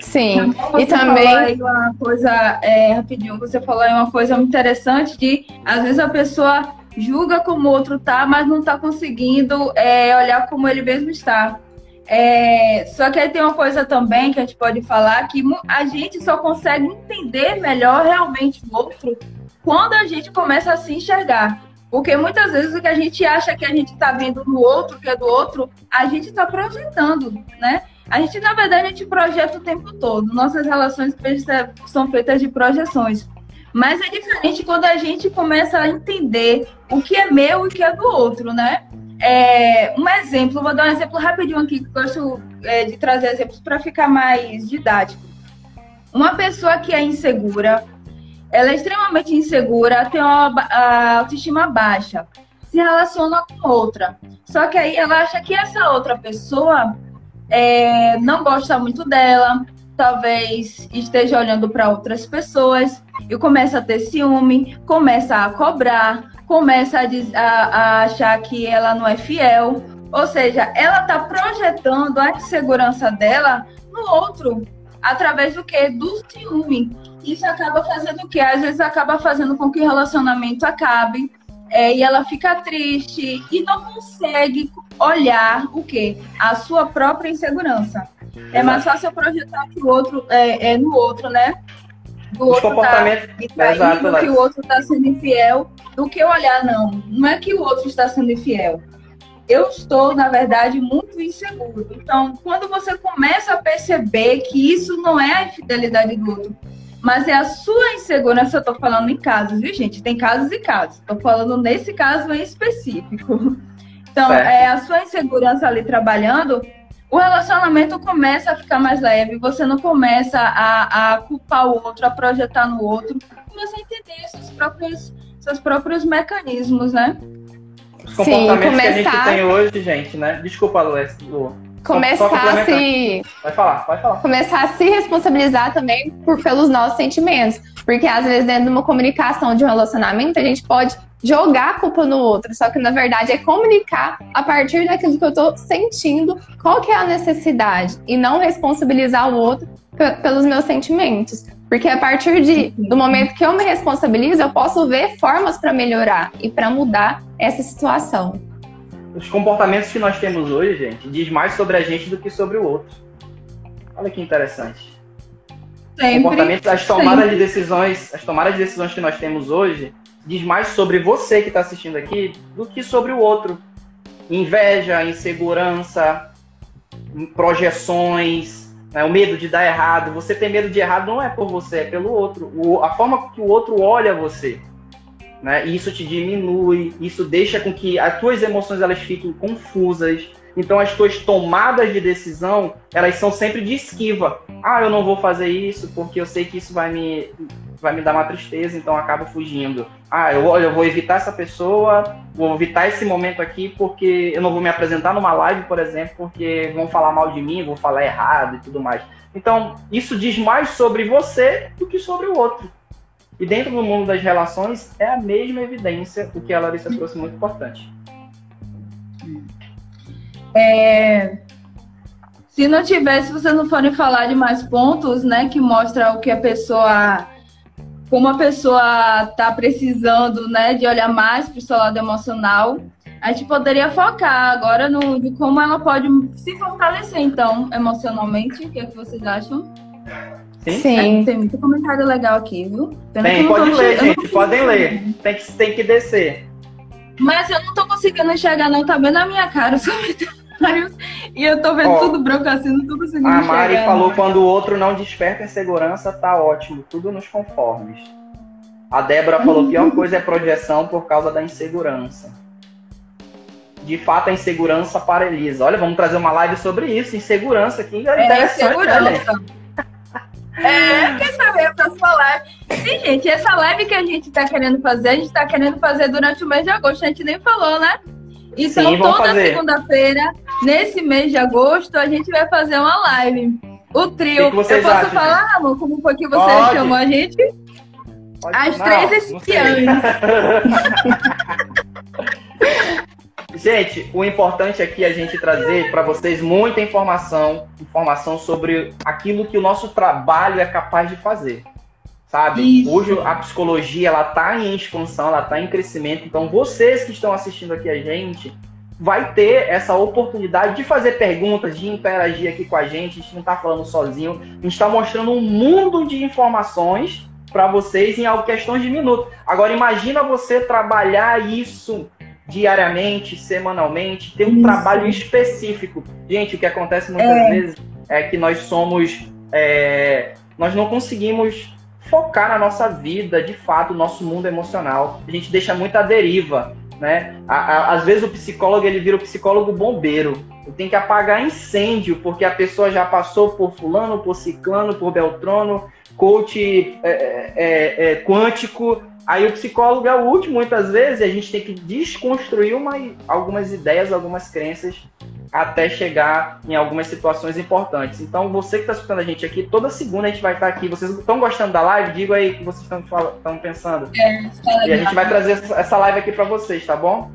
Sim, e também uma coisa é, rapidinho, você falou aí uma coisa interessante de às vezes a pessoa julga como o outro tá, mas não está conseguindo é, olhar como ele mesmo está. É, só que aí tem uma coisa também que a gente pode falar que a gente só consegue entender melhor realmente o outro quando a gente começa a se enxergar. Porque muitas vezes o que a gente acha que a gente está vendo no outro, que é do outro, a gente está projetando, né? A gente, na verdade, a gente projeta o tempo todo. Nossas relações são feitas de projeções. Mas é diferente quando a gente começa a entender o que é meu e o que é do outro, né? É, um exemplo, vou dar um exemplo rapidinho aqui, que gosto é, de trazer exemplos para ficar mais didático. Uma pessoa que é insegura, ela é extremamente insegura, tem uma autoestima baixa, se relaciona com outra. Só que aí ela acha que essa outra pessoa é, não gosta muito dela, talvez esteja olhando para outras pessoas e começa a ter ciúme, começa a cobrar, começa a, a, a achar que ela não é fiel. Ou seja, ela está projetando a insegurança dela no outro, através do que? Do ciúme. Isso acaba fazendo o que? Às vezes acaba fazendo com que o relacionamento acabe. É, e ela fica triste e não consegue olhar o que? A sua própria insegurança. É mais fácil projetar que o outro é, é no outro, né? do Os outro tá me traindo, que o outro está sendo infiel, do que olhar, não. Não é que o outro está sendo infiel. Eu estou, na verdade, muito inseguro. Então, quando você começa a perceber que isso não é a infidelidade do outro, mas é a sua insegurança, eu estou falando em casos, viu, gente? Tem casos e casos. Estou falando nesse caso em específico. Então, certo. é a sua insegurança ali trabalhando, o relacionamento começa a ficar mais leve, você não começa a, a culpar o outro, a projetar no outro, começa a entender seus próprios, seus próprios mecanismos, né? Os comportamentos Sim, começar... que a gente tem hoje, gente, né? Desculpa, Lu. Começar a se. Vai falar, vai falar. Começar a se responsabilizar também por, pelos nossos sentimentos. Porque às vezes, dentro de uma comunicação de um relacionamento, a gente pode jogar a culpa no outro, só que na verdade é comunicar a partir daquilo que eu estou sentindo, qual que é a necessidade e não responsabilizar o outro pelos meus sentimentos. Porque a partir de, do momento que eu me responsabilizo, eu posso ver formas para melhorar e para mudar essa situação. Os comportamentos que nós temos hoje, gente, diz mais sobre a gente do que sobre o outro. Olha que interessante. Sempre, comportamentos, as tomadas sempre. de decisões, as tomadas de decisões que nós temos hoje diz mais sobre você que está assistindo aqui do que sobre o outro. Inveja, insegurança, projeções, né, o medo de dar errado. Você ter medo de errado não é por você, é pelo outro. O, a forma que o outro olha você. Né, isso te diminui, isso deixa com que as tuas emoções elas fiquem confusas. Então as tuas tomadas de decisão, elas são sempre de esquiva. Ah, eu não vou fazer isso porque eu sei que isso vai me, vai me dar uma tristeza, então eu acabo fugindo. Ah, eu, eu vou evitar essa pessoa, vou evitar esse momento aqui porque eu não vou me apresentar numa live, por exemplo, porque vão falar mal de mim, vou falar errado e tudo mais. Então, isso diz mais sobre você do que sobre o outro. E dentro do mundo das relações, é a mesma evidência, o que a Larissa trouxe muito importante. É, se não tivesse, vocês não forem falar de mais pontos, né, que mostra o que a pessoa, como a pessoa está precisando, né, de olhar mais para o seu lado emocional, a gente poderia focar agora no de como ela pode se fortalecer, então, emocionalmente. O que, é que vocês acham? Sim. Sim. É, tem muito comentário legal aqui, viu? Pena tem, pode ler, gente, podem ler. Tem que, tem que descer. Mas eu não tô conseguindo enxergar, não. Tá vendo a minha cara os comentários. E eu tô vendo Ó, tudo branco assim, não tô conseguindo a enxergar. A Mari falou não. quando o outro não desperta insegurança, tá ótimo. Tudo nos conformes. A Débora falou pior coisa é projeção por causa da insegurança. De fato, a insegurança paralisa. Olha, vamos trazer uma live sobre isso. Insegurança aqui é, é insegurança. É, quer saber a próxima live? Sim, gente, essa live que a gente tá querendo fazer, a gente tá querendo fazer durante o mês de agosto, a gente nem falou, né? Então, Sim, toda segunda-feira, nesse mês de agosto, a gente vai fazer uma live. O trio. Eu posso acham? falar, amor, como foi que você Pode. chamou a gente? Pode. As não, três espiãs. Gente, o importante aqui é a gente trazer para vocês muita informação, informação sobre aquilo que o nosso trabalho é capaz de fazer. Sabe? Isso. Hoje a psicologia ela tá em expansão, ela tá em crescimento. Então vocês que estão assistindo aqui a gente, vai ter essa oportunidade de fazer perguntas, de interagir aqui com a gente. A gente não está falando sozinho, a gente está mostrando um mundo de informações para vocês em questões de minutos. Agora imagina você trabalhar isso diariamente, semanalmente, ter um Isso. trabalho específico. Gente, o que acontece muitas é. vezes é que nós somos. É, nós não conseguimos focar na nossa vida, de fato, o nosso mundo emocional. A gente deixa muito à deriva. Né? às vezes o psicólogo ele vira o psicólogo bombeiro. Tem que apagar incêndio, porque a pessoa já passou por fulano, por ciclano, por beltrono, coach é, é, é, é quântico, Aí o psicólogo é o último, muitas vezes, e a gente tem que desconstruir uma, algumas ideias, algumas crenças, até chegar em algumas situações importantes. Então, você que está escutando a gente aqui, toda segunda a gente vai estar aqui. Vocês estão gostando da live? Diga aí o que vocês estão pensando. É, e a gente vai trazer essa live aqui para vocês, tá bom?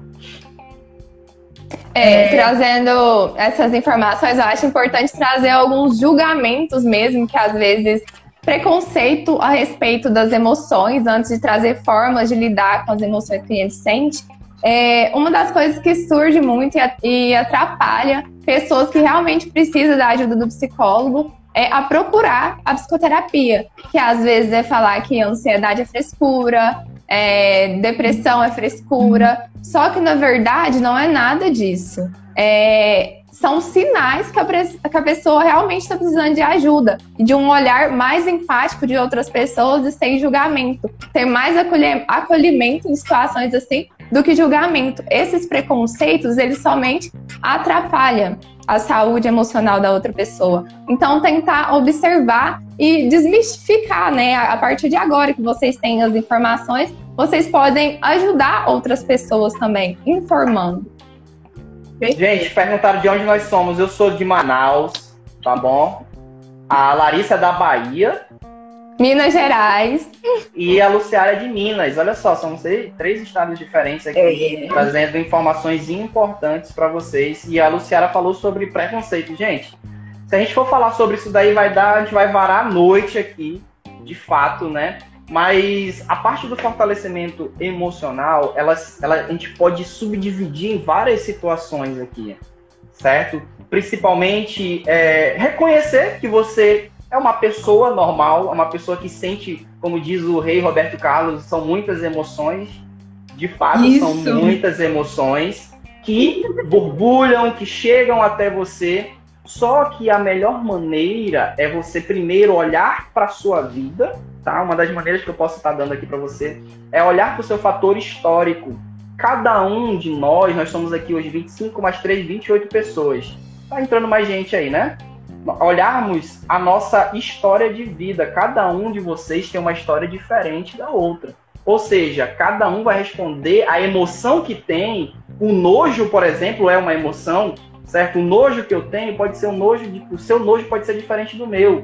É, trazendo essas informações, eu acho importante trazer alguns julgamentos mesmo, que às vezes preconceito a respeito das emoções antes de trazer formas de lidar com as emoções que a gente sente. É uma das coisas que surge muito e atrapalha pessoas que realmente precisam da ajuda do psicólogo é a procurar a psicoterapia, que às vezes é falar que ansiedade é frescura, é, depressão é frescura, só que na verdade não é nada disso. É, são sinais que a, que a pessoa realmente está precisando de ajuda, de um olhar mais empático de outras pessoas e sem julgamento. Ter mais acolhimento em situações assim do que julgamento. Esses preconceitos, eles somente atrapalham a saúde emocional da outra pessoa. Então, tentar observar e desmistificar, né? A partir de agora que vocês têm as informações, vocês podem ajudar outras pessoas também, informando. Gente, perguntaram de onde nós somos. Eu sou de Manaus, tá bom? A Larissa é da Bahia. Minas Gerais. E a Luciara é de Minas. Olha só, são três estados diferentes aqui, é. trazendo informações importantes para vocês. E a Luciara falou sobre preconceito. Gente, se a gente for falar sobre isso daí, vai dar, a gente vai varar a noite aqui, de fato, né? Mas a parte do fortalecimento emocional, ela, ela, a gente pode subdividir em várias situações aqui, certo? Principalmente é, reconhecer que você é uma pessoa normal, é uma pessoa que sente, como diz o rei Roberto Carlos, são muitas emoções. De fato, Isso. são muitas emoções que borbulham, que chegam até você. Só que a melhor maneira é você primeiro olhar para sua vida tá? Uma das maneiras que eu posso estar dando aqui para você é olhar para o seu fator histórico. cada um de nós, nós somos aqui hoje 25 mais 3, 28 pessoas. Tá entrando mais gente aí, né? Olharmos a nossa história de vida. Cada um de vocês tem uma história diferente da outra. Ou seja, cada um vai responder a emoção que tem. O nojo, por exemplo, é uma emoção, certo? O nojo que eu tenho pode ser um nojo, de, o seu nojo pode ser diferente do meu.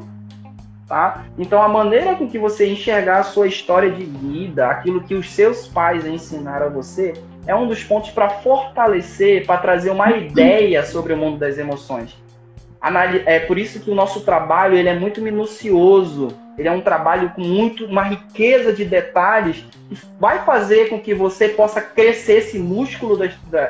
Tá? Então a maneira com que você enxergar a sua história de vida, aquilo que os seus pais ensinaram a você, é um dos pontos para fortalecer, para trazer uma ideia sobre o mundo das emoções. É por isso que o nosso trabalho ele é muito minucioso. Ele é um trabalho com muito uma riqueza de detalhes que vai fazer com que você possa crescer esse músculo do,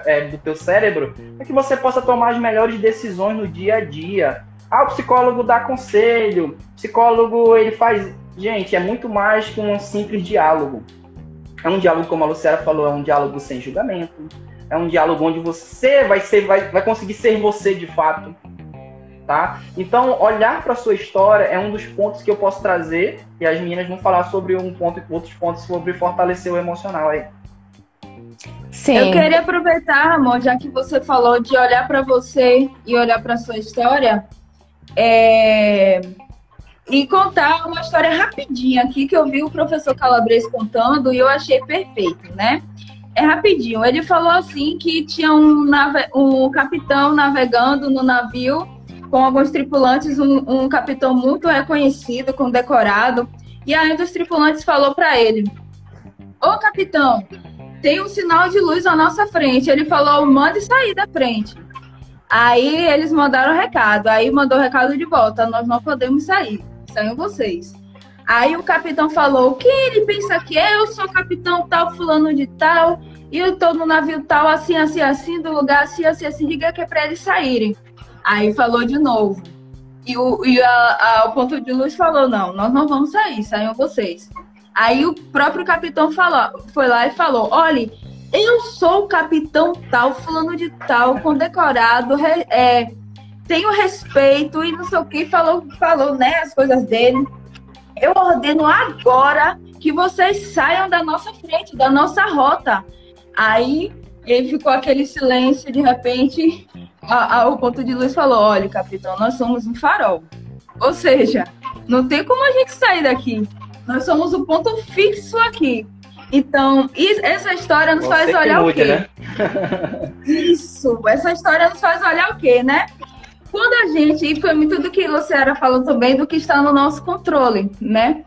é, do teu cérebro para que você possa tomar as melhores decisões no dia a dia. Ah, o psicólogo dá conselho, o psicólogo ele faz. Gente, é muito mais que um simples diálogo. É um diálogo, como a Luciana falou, é um diálogo sem julgamento. É um diálogo onde você vai ser, vai, vai conseguir ser você de fato tá? Então, olhar para sua história é um dos pontos que eu posso trazer e as meninas vão falar sobre um ponto, outros pontos sobre fortalecer o emocional aí. Sim. Eu queria aproveitar, amor, já que você falou de olhar para você e olhar para sua história, é... e contar uma história rapidinha aqui que eu vi o professor Calabres contando e eu achei perfeito, né? É rapidinho. Ele falou assim que tinha um, nave... um capitão navegando no navio com alguns tripulantes, um, um capitão muito reconhecido, condecorado, e aí um dos tripulantes falou para ele: Ô capitão, tem um sinal de luz à nossa frente. Ele falou: mande sair da frente. Aí eles mandaram recado, aí mandou recado de volta: nós não podemos sair, saiam vocês. Aí o capitão falou: o que ele pensa que é? Eu sou capitão tal, fulano de tal, e eu tô no navio tal, assim, assim, assim, do lugar assim, assim, assim, diga que é pra eles saírem. Aí falou de novo. E, o, e a, a, o ponto de luz falou: não, nós não vamos sair, saiam vocês. Aí o próprio capitão falou, foi lá e falou: olhe, eu sou o capitão tal, fulano de tal, condecorado, é, tenho respeito e não sei o que, falou, falou né, as coisas dele. Eu ordeno agora que vocês saiam da nossa frente, da nossa rota. Aí ele ficou aquele silêncio, de repente, a, a, o ponto de luz falou: olha, capitão, nós somos um farol. Ou seja, não tem como a gente sair daqui. Nós somos o ponto fixo aqui. Então, essa história nos Você faz olhar mude, o quê? Né? Isso, essa história nos faz olhar o quê, né? Quando a gente, e foi muito do que a Luciana falou também, do que está no nosso controle, né?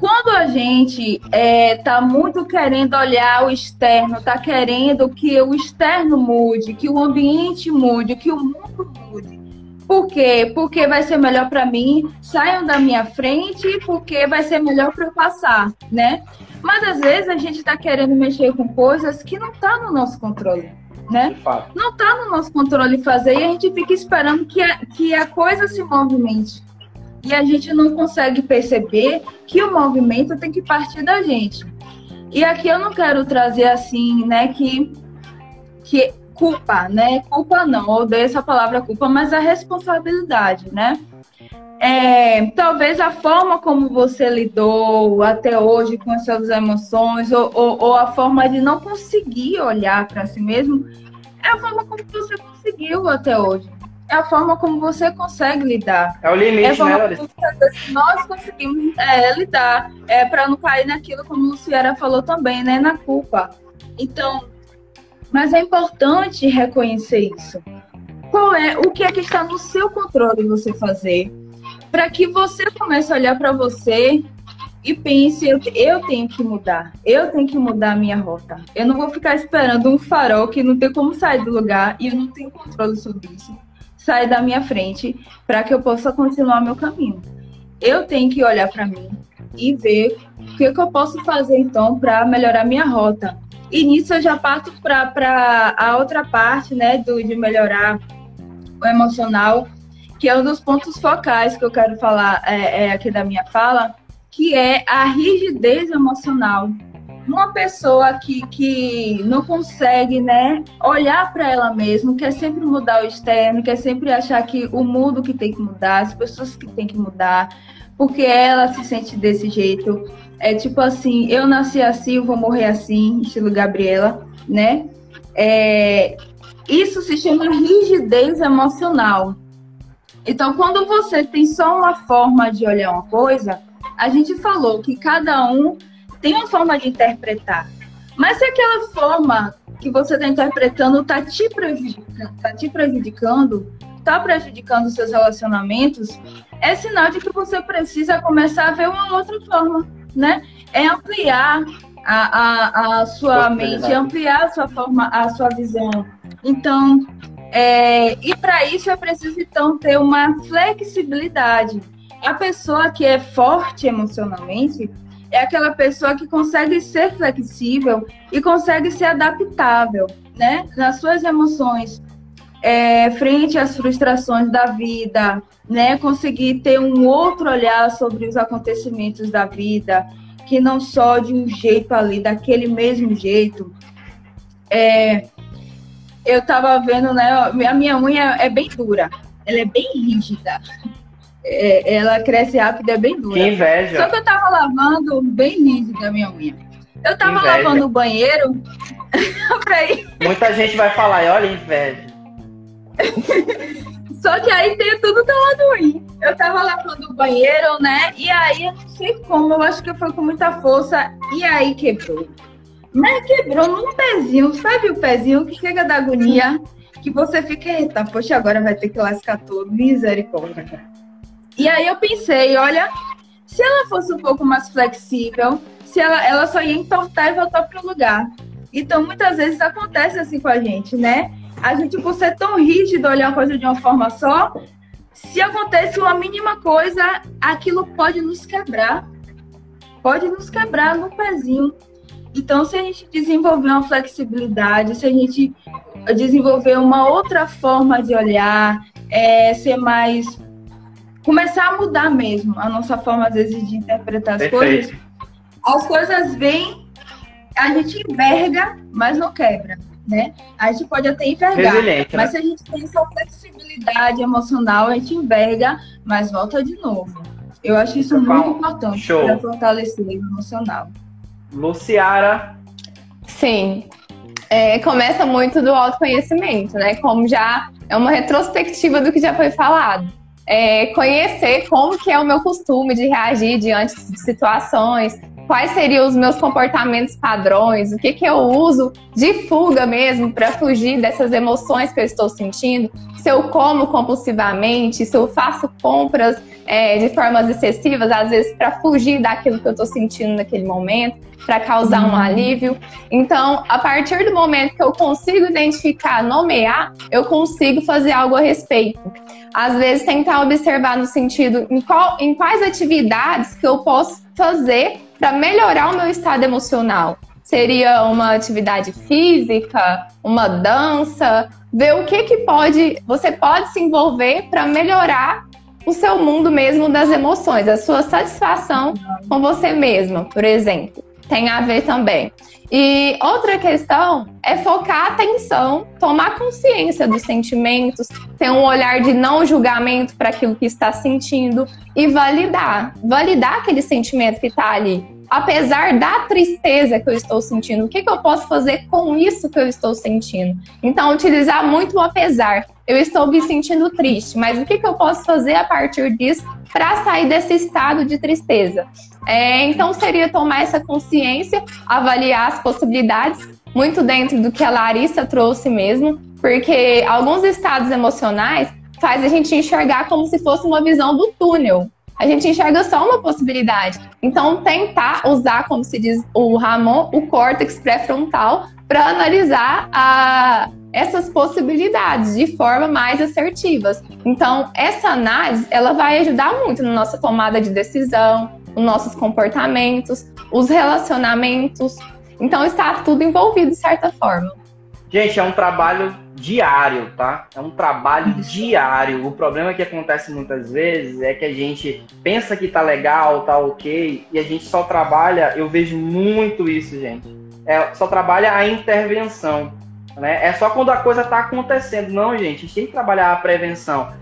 Quando a gente está é, muito querendo olhar o externo, está querendo que o externo mude, que o ambiente mude, que o mundo mude. Por quê? Porque vai ser melhor para mim, saiam da minha frente, porque vai ser melhor para eu passar, né? Mas às vezes a gente está querendo mexer com coisas que não está no nosso controle, né? Não está no nosso controle fazer e a gente fica esperando que a, que a coisa se movimente e a gente não consegue perceber que o movimento tem que partir da gente. E aqui eu não quero trazer assim, né, que, que culpa, né? Culpa não, odeio essa palavra culpa, mas a responsabilidade, né? É, talvez a forma como você lidou até hoje com as suas emoções, ou, ou, ou a forma de não conseguir olhar para si mesmo, é a forma como você conseguiu até hoje é a forma como você consegue lidar. É o limite, é né, Larissa? Nós conseguimos é, lidar, é, para não cair naquilo, como a Luciana falou também, né, na culpa. Então, mas é importante reconhecer isso. Qual é o que é que está no seu controle você fazer para que você comece a olhar para você e pense, eu, eu tenho que mudar, eu tenho que mudar a minha rota. Eu não vou ficar esperando um farol que não tem como sair do lugar e eu não tenho controle sobre isso sair da minha frente para que eu possa continuar meu caminho. Eu tenho que olhar para mim e ver o que, que eu posso fazer então para melhorar minha rota. E nisso eu já parto para a outra parte, né, do, de melhorar o emocional, que é um dos pontos focais que eu quero falar é, é aqui da minha fala, que é a rigidez emocional uma pessoa que, que não consegue, né, olhar para ela mesma, quer sempre mudar o externo, quer sempre achar que o mundo que tem que mudar, as pessoas que tem que mudar, porque ela se sente desse jeito. É tipo assim, eu nasci assim, eu vou morrer assim, estilo Gabriela. né? É, isso se chama rigidez emocional. Então, quando você tem só uma forma de olhar uma coisa, a gente falou que cada um tem uma forma de interpretar. Mas se aquela forma que você está interpretando está te prejudicando, está te prejudicando, está prejudicando os seus relacionamentos, é sinal de que você precisa começar a ver uma outra forma, né? É ampliar a, a, a sua mente, ampliar a sua forma, a sua visão. Então, é, e para isso é preciso então ter uma flexibilidade. A pessoa que é forte emocionalmente é aquela pessoa que consegue ser flexível e consegue ser adaptável, né, nas suas emoções, é, frente às frustrações da vida, né, conseguir ter um outro olhar sobre os acontecimentos da vida, que não só de um jeito ali, daquele mesmo jeito. É, eu estava vendo, né? A minha unha é bem dura, ela é bem rígida. É, ela cresce rápido, é bem dura. Que inveja. Só que eu tava lavando bem rígida a minha unha. Eu tava lavando o banheiro ir. Muita gente vai falar, olha, inveja. Só que aí tem tudo do lado ruim. Eu tava lavando o banheiro, né? E aí, eu não sei como, eu acho que foi com muita força. E aí quebrou. Mas quebrou num pezinho, sabe o pezinho que chega da agonia? Que você fica, eita, poxa, agora vai ter que lascar tudo. Misericórdia. E aí eu pensei, olha, se ela fosse um pouco mais flexível, se ela, ela só ia entortar e voltar para o lugar. Então, muitas vezes acontece assim com a gente, né? A gente, por ser tão rígido, olhar a coisa de uma forma só, se acontece uma mínima coisa, aquilo pode nos quebrar. Pode nos quebrar no pezinho. Então, se a gente desenvolver uma flexibilidade, se a gente desenvolver uma outra forma de olhar, é, ser mais começar a mudar mesmo a nossa forma, às vezes, de interpretar as Perfeito. coisas. As coisas vêm, a gente enverga, mas não quebra, né? A gente pode até envergar, né? mas se a gente tem essa flexibilidade emocional, a gente enverga, mas volta de novo. Eu acho isso muito importante para fortalecer o emocional. Luciara. Sim. É, começa muito do autoconhecimento, né? Como já é uma retrospectiva do que já foi falado é, conhecer como que é o meu costume de reagir diante de situações, quais seriam os meus comportamentos padrões, o que, que eu uso de fuga mesmo para fugir dessas emoções que eu estou sentindo, se eu como compulsivamente, se eu faço compras é, de formas excessivas, às vezes para fugir daquilo que eu estou sentindo naquele momento, para causar um uhum. alívio. Então, a partir do momento que eu consigo identificar, nomear, eu consigo fazer algo a respeito. Às vezes, tentar observar no sentido em, qual, em quais atividades que eu posso fazer para melhorar o meu estado emocional. Seria uma atividade física, uma dança, ver o que que pode, você pode se envolver para melhorar o seu mundo mesmo das emoções, a sua satisfação com você mesma, por exemplo. Tem a ver também. E outra questão é focar a atenção, tomar consciência dos sentimentos, ter um olhar de não julgamento para aquilo que está sentindo e validar. Validar aquele sentimento que está ali apesar da tristeza que eu estou sentindo, o que, que eu posso fazer com isso que eu estou sentindo? Então, utilizar muito o apesar. Eu estou me sentindo triste, mas o que, que eu posso fazer a partir disso para sair desse estado de tristeza? É, então, seria tomar essa consciência, avaliar as possibilidades, muito dentro do que a Larissa trouxe mesmo, porque alguns estados emocionais faz a gente enxergar como se fosse uma visão do túnel a gente enxerga só uma possibilidade. Então, tentar usar, como se diz o Ramon, o córtex pré-frontal para analisar a, essas possibilidades de forma mais assertivas. Então, essa análise, ela vai ajudar muito na nossa tomada de decisão, nos nossos comportamentos, os relacionamentos. Então, está tudo envolvido de certa forma. Gente, é um trabalho diário, tá? É um trabalho diário. O problema que acontece muitas vezes é que a gente pensa que tá legal, tá ok, e a gente só trabalha, eu vejo muito isso, gente. É, só trabalha a intervenção. Né? É só quando a coisa tá acontecendo. Não, gente, a gente tem que trabalhar a prevenção.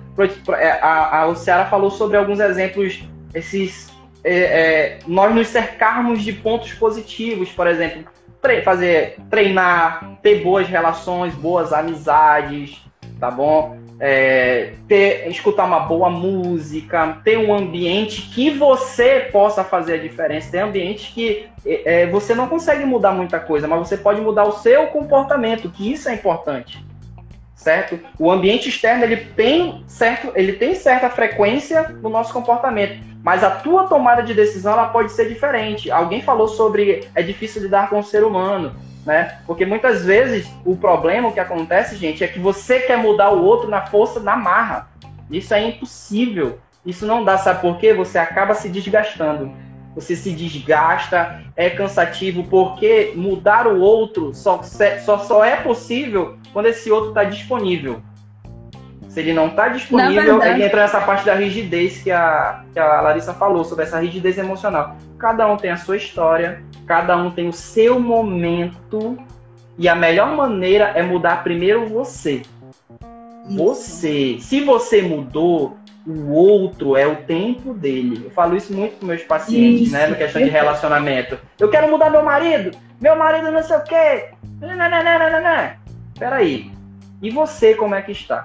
É, a, a falou sobre alguns exemplos, esses. É, é, nós nos cercarmos de pontos positivos, por exemplo tre fazer treinar, ter boas relações, boas amizades, tá bom? É, ter, escutar uma boa música, ter um ambiente que você possa fazer a diferença. Tem ambientes que é, é, você não consegue mudar muita coisa, mas você pode mudar o seu comportamento, que isso é importante, certo? O ambiente externo ele tem certo, ele tem certa frequência no nosso comportamento, mas a tua tomada de decisão ela pode ser diferente. Alguém falou sobre é difícil lidar com o ser humano né? Porque muitas vezes o problema que acontece, gente, é que você quer mudar o outro na força, na marra. Isso é impossível. Isso não dá, sabe por quê? Você acaba se desgastando. Você se desgasta, é cansativo, porque mudar o outro só, só, só é possível quando esse outro está disponível. Se ele não está disponível, ele entra nessa parte da rigidez que a, que a Larissa falou, sobre essa rigidez emocional. Cada um tem a sua história, cada um tem o seu momento, e a melhor maneira é mudar primeiro você. Você. Se você mudou, o outro é o tempo dele. Eu falo isso muito com meus pacientes, isso. né? Na questão de relacionamento. Eu quero mudar meu marido, meu marido não sei o quê. Peraí. E você, como é que está?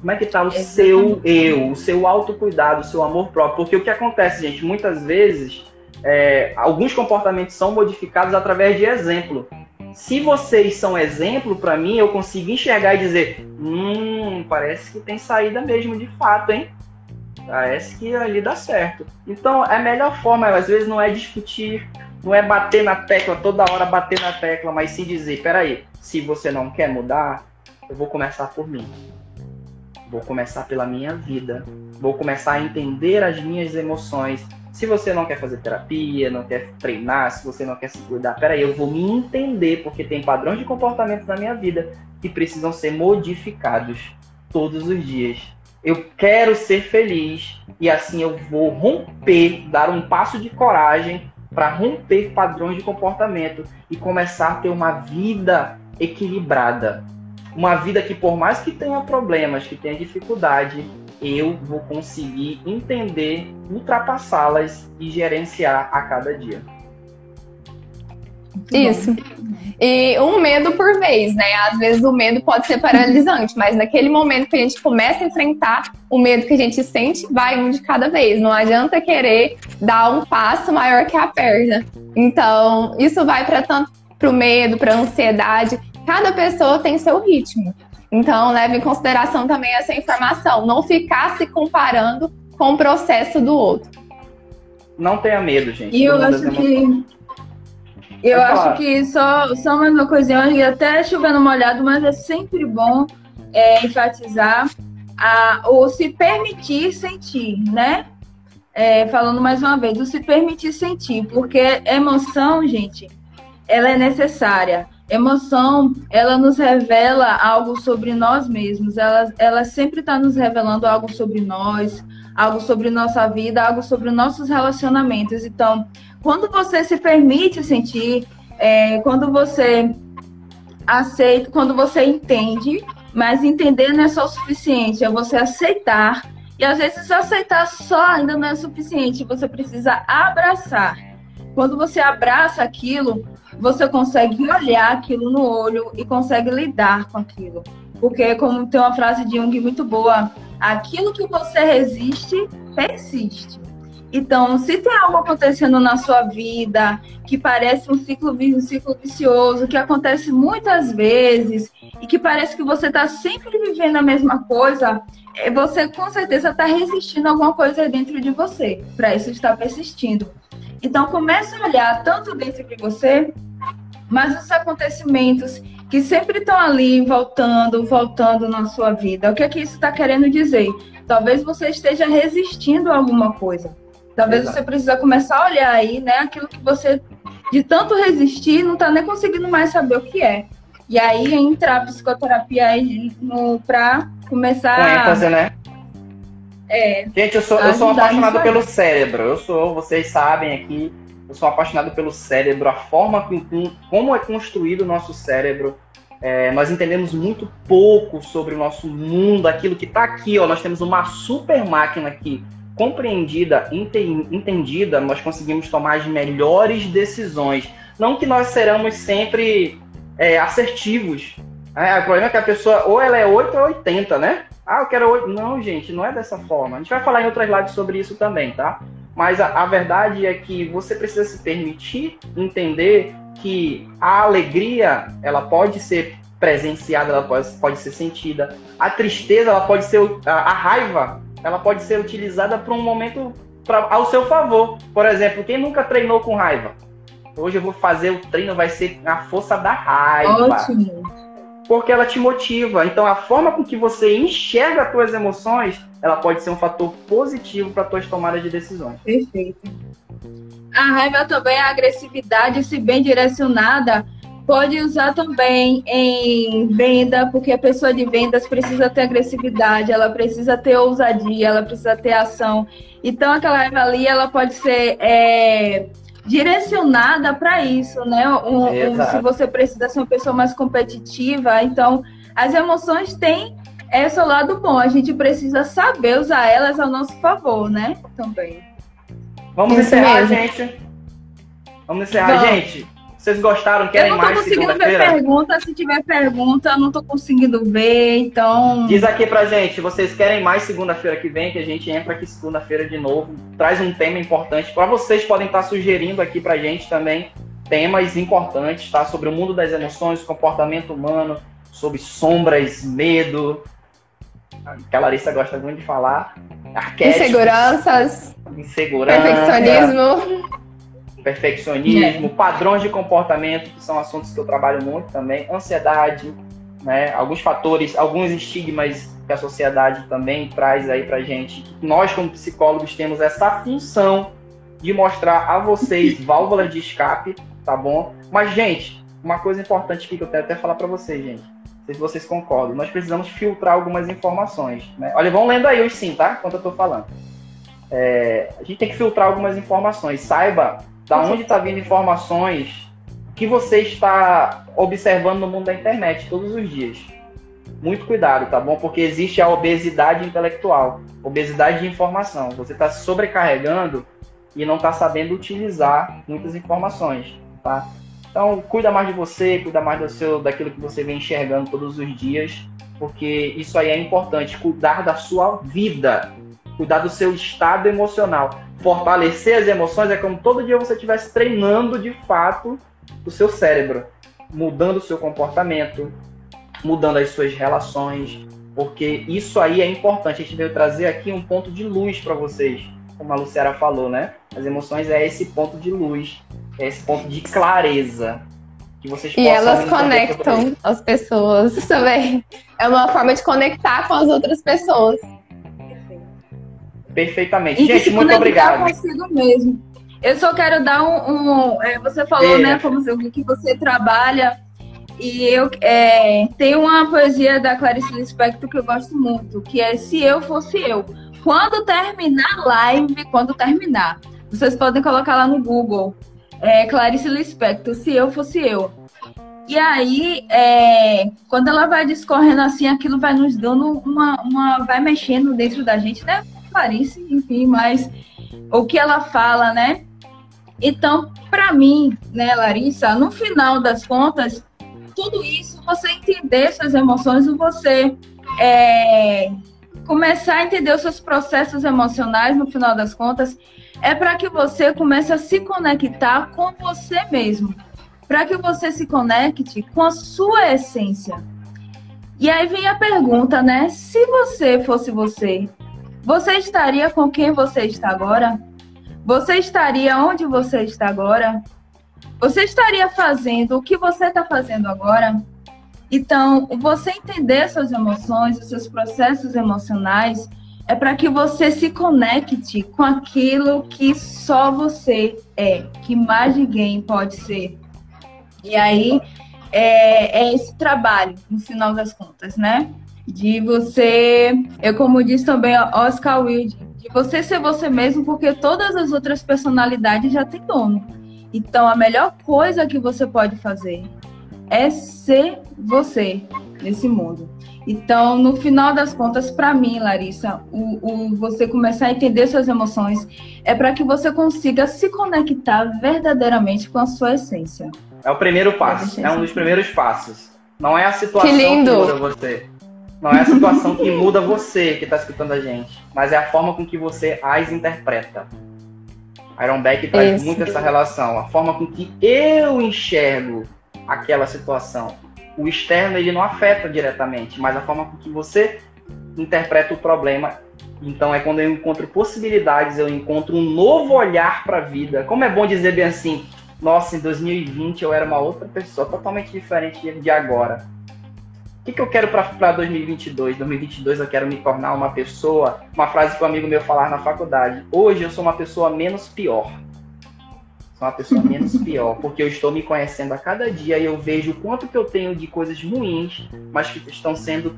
Como é que está o Exatamente. seu eu, o seu autocuidado, o seu amor próprio? Porque o que acontece, gente, muitas vezes, é, alguns comportamentos são modificados através de exemplo. Se vocês são exemplo para mim, eu consigo enxergar e dizer: hum, parece que tem saída mesmo de fato, hein? Parece que ali dá certo. Então, a melhor forma, às vezes, não é discutir, não é bater na tecla, toda hora bater na tecla, mas sim dizer: peraí, se você não quer mudar, eu vou começar por mim. Vou começar pela minha vida. Vou começar a entender as minhas emoções. Se você não quer fazer terapia, não quer treinar, se você não quer se cuidar, peraí, eu vou me entender, porque tem padrões de comportamento na minha vida que precisam ser modificados todos os dias. Eu quero ser feliz e assim eu vou romper, dar um passo de coragem para romper padrões de comportamento e começar a ter uma vida equilibrada uma vida que por mais que tenha problemas, que tenha dificuldade, eu vou conseguir entender, ultrapassá-las e gerenciar a cada dia. Isso. E um medo por vez, né? Às vezes o medo pode ser paralisante, mas naquele momento que a gente começa a enfrentar o medo que a gente sente, vai um de cada vez. Não adianta querer dar um passo maior que a perna. Então, isso vai para tanto para o medo, para a ansiedade cada pessoa tem seu ritmo. Então, leve em consideração também essa informação. Não ficar se comparando com o processo do outro. Não tenha medo, gente. E eu acho que. Eu acho falar. que só, só mais uma coisinha, e até chovendo molhado, mas é sempre bom é, enfatizar a, o se permitir sentir, né? É, falando mais uma vez, o se permitir sentir, porque emoção, gente, ela é necessária. Emoção, ela nos revela algo sobre nós mesmos. Ela, ela sempre está nos revelando algo sobre nós, algo sobre nossa vida, algo sobre nossos relacionamentos. Então, quando você se permite sentir, é, quando você aceita, quando você entende, mas entender não é só o suficiente, é você aceitar. E às vezes aceitar só ainda não é suficiente, você precisa abraçar. Quando você abraça aquilo, você consegue olhar aquilo no olho e consegue lidar com aquilo. Porque, como tem uma frase de Jung muito boa, aquilo que você resiste, persiste. Então, se tem algo acontecendo na sua vida que parece um ciclo, um ciclo vicioso, que acontece muitas vezes e que parece que você está sempre vivendo a mesma coisa, é, você com certeza está resistindo a alguma coisa dentro de você, para isso estar persistindo. Então, comece a olhar tanto dentro de você, mas os acontecimentos que sempre estão ali, voltando, voltando na sua vida. O que é que isso está querendo dizer? Talvez você esteja resistindo a alguma coisa. Talvez Exato. você precisa começar a olhar aí, né? Aquilo que você, de tanto resistir, não está nem conseguindo mais saber o que é. E aí entrar a psicoterapia aí para começar. Com ênfase, né? É, Gente, eu sou, eu sou apaixonado pelo cérebro. Eu sou, vocês sabem aqui, eu sou apaixonado pelo cérebro, a forma com, como é construído o nosso cérebro. É, nós entendemos muito pouco sobre o nosso mundo, aquilo que está aqui. Ó, nós temos uma super máquina aqui, compreendida, entendida, nós conseguimos tomar as melhores decisões. Não que nós seremos sempre é, assertivos. É, o problema é que a pessoa ou ela é 8 ou 80, né? Ah, eu quero 8. Não, gente, não é dessa forma. A gente vai falar em outras lives sobre isso também, tá? Mas a, a verdade é que você precisa se permitir entender que a alegria ela pode ser presenciada, ela pode, pode ser sentida. A tristeza, ela pode ser. A, a raiva, ela pode ser utilizada para um momento pra, ao seu favor. Por exemplo, quem nunca treinou com raiva? Hoje eu vou fazer o treino, vai ser a força da raiva. Ótimo. Porque ela te motiva. Então, a forma com que você enxerga as suas emoções, ela pode ser um fator positivo para tuas tomadas de decisões. Perfeito. A raiva também, a agressividade, se bem direcionada, pode usar também em venda, porque a pessoa de vendas precisa ter agressividade, ela precisa ter ousadia, ela precisa ter ação. Então, aquela raiva ali, ela pode ser é, direcionada para isso, né? Um, um, se você precisa ser uma pessoa mais competitiva, então as emoções têm esse lado bom. A gente precisa saber usar elas ao nosso favor, né? Também. Vamos isso encerrar, mesmo. gente. Vamos encerrar, Bom, gente. Vocês gostaram? Querem mais? Eu não tô conseguindo ver pergunta. Se tiver pergunta, eu não tô conseguindo ver, então. Diz aqui pra gente, vocês querem mais segunda-feira que vem, que a gente entra aqui segunda-feira de novo. Traz um tema importante. Para vocês podem estar sugerindo aqui pra gente também temas importantes, tá? Sobre o mundo das emoções, comportamento humano, sobre sombras, medo. Que a Larissa gosta muito de falar. Inseguranças. Insegurança. Perfeccionismo perfeccionismo, padrões de comportamento, que são assuntos que eu trabalho muito também, ansiedade, né, alguns fatores, alguns estigmas que a sociedade também traz aí pra gente. Nós, como psicólogos, temos essa função de mostrar a vocês válvulas de escape, tá bom? Mas, gente, uma coisa importante aqui que eu quero até falar para vocês, gente. Não sei se vocês concordam. Nós precisamos filtrar algumas informações. Né? Olha, vão lendo aí os sim, tá? Enquanto eu tô falando. É, a gente tem que filtrar algumas informações. Saiba da onde está vindo informações que você está observando no mundo da internet todos os dias. Muito cuidado, tá bom? Porque existe a obesidade intelectual, obesidade de informação. Você está sobrecarregando e não está sabendo utilizar muitas informações, tá? Então, cuida mais de você, cuida mais do seu, daquilo que você vem enxergando todos os dias, porque isso aí é importante, cuidar da sua vida, cuidar do seu estado emocional fortalecer as emoções é como todo dia você estivesse treinando de fato o seu cérebro, mudando o seu comportamento, mudando as suas relações, porque isso aí é importante. A gente veio trazer aqui um ponto de luz para vocês, como a Luciara falou, né? As emoções é esse ponto de luz, é esse ponto de clareza. Que vocês e elas conectam as pessoas também. É uma forma de conectar com as outras pessoas. Perfeitamente. E Gente, muito obrigado. consigo mesmo. Eu só quero dar um. um é, você falou, é. né, como que você trabalha. E eu é, tem uma poesia da Clarice Lispector que eu gosto muito, que é Se Eu Fosse Eu. Quando terminar a live, quando terminar, vocês podem colocar lá no Google. É, Clarice Lispector, Se Eu Fosse Eu. E aí, é, quando ela vai discorrendo assim, aquilo vai nos dando uma, uma. vai mexendo dentro da gente, né? Clarice, enfim, mas o que ela fala, né? Então, para mim, né, Larissa, no final das contas, tudo isso, você entender suas emoções, você é, começar a entender os seus processos emocionais, no final das contas, é para que você comece a se conectar com você mesmo, para que você se conecte com a sua essência. E aí vem a pergunta, né? Se você fosse você, você estaria com quem você está agora? Você estaria onde você está agora? Você estaria fazendo o que você está fazendo agora? Então, você entender suas emoções, os seus processos emocionais, é para que você se conecte com aquilo que só você é, que mais ninguém pode ser. E aí é, é esse trabalho, no final das contas, né? De você, eu como disse também Oscar Wilde, de você ser você mesmo, porque todas as outras personalidades já têm dono. Então a melhor coisa que você pode fazer é ser você. nesse mundo. Então, no final das contas, para mim, Larissa, o, o, você começar a entender suas emoções é para que você consiga se conectar verdadeiramente com a sua essência. É o primeiro passo, é um dos primeiros passos. Não é a situação que, lindo. que muda você. Não é a situação que muda você que está escutando a gente, mas é a forma com que você as interpreta. Iron Beck traz Isso. muito essa relação, a forma com que eu enxergo aquela situação. O externo ele não afeta diretamente, mas a forma com que você interpreta o problema. Então é quando eu encontro possibilidades, eu encontro um novo olhar para a vida. Como é bom dizer bem assim, nossa, em 2020 eu era uma outra pessoa, totalmente diferente de agora. O que, que eu quero para 2022? 2022 eu quero me tornar uma pessoa, uma frase que um amigo meu falar na faculdade. Hoje eu sou uma pessoa menos pior. Sou uma pessoa menos pior, porque eu estou me conhecendo a cada dia e eu vejo o quanto que eu tenho de coisas ruins, mas que estão sendo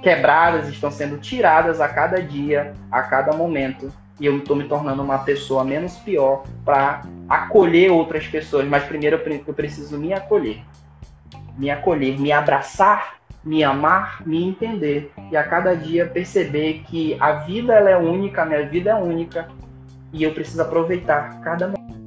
quebradas, estão sendo tiradas a cada dia, a cada momento. E eu estou me tornando uma pessoa menos pior para acolher outras pessoas. Mas primeiro eu preciso me acolher. Me acolher, me abraçar, me amar, me entender. E a cada dia perceber que a vida ela é única, a minha vida é única. E eu preciso aproveitar cada momento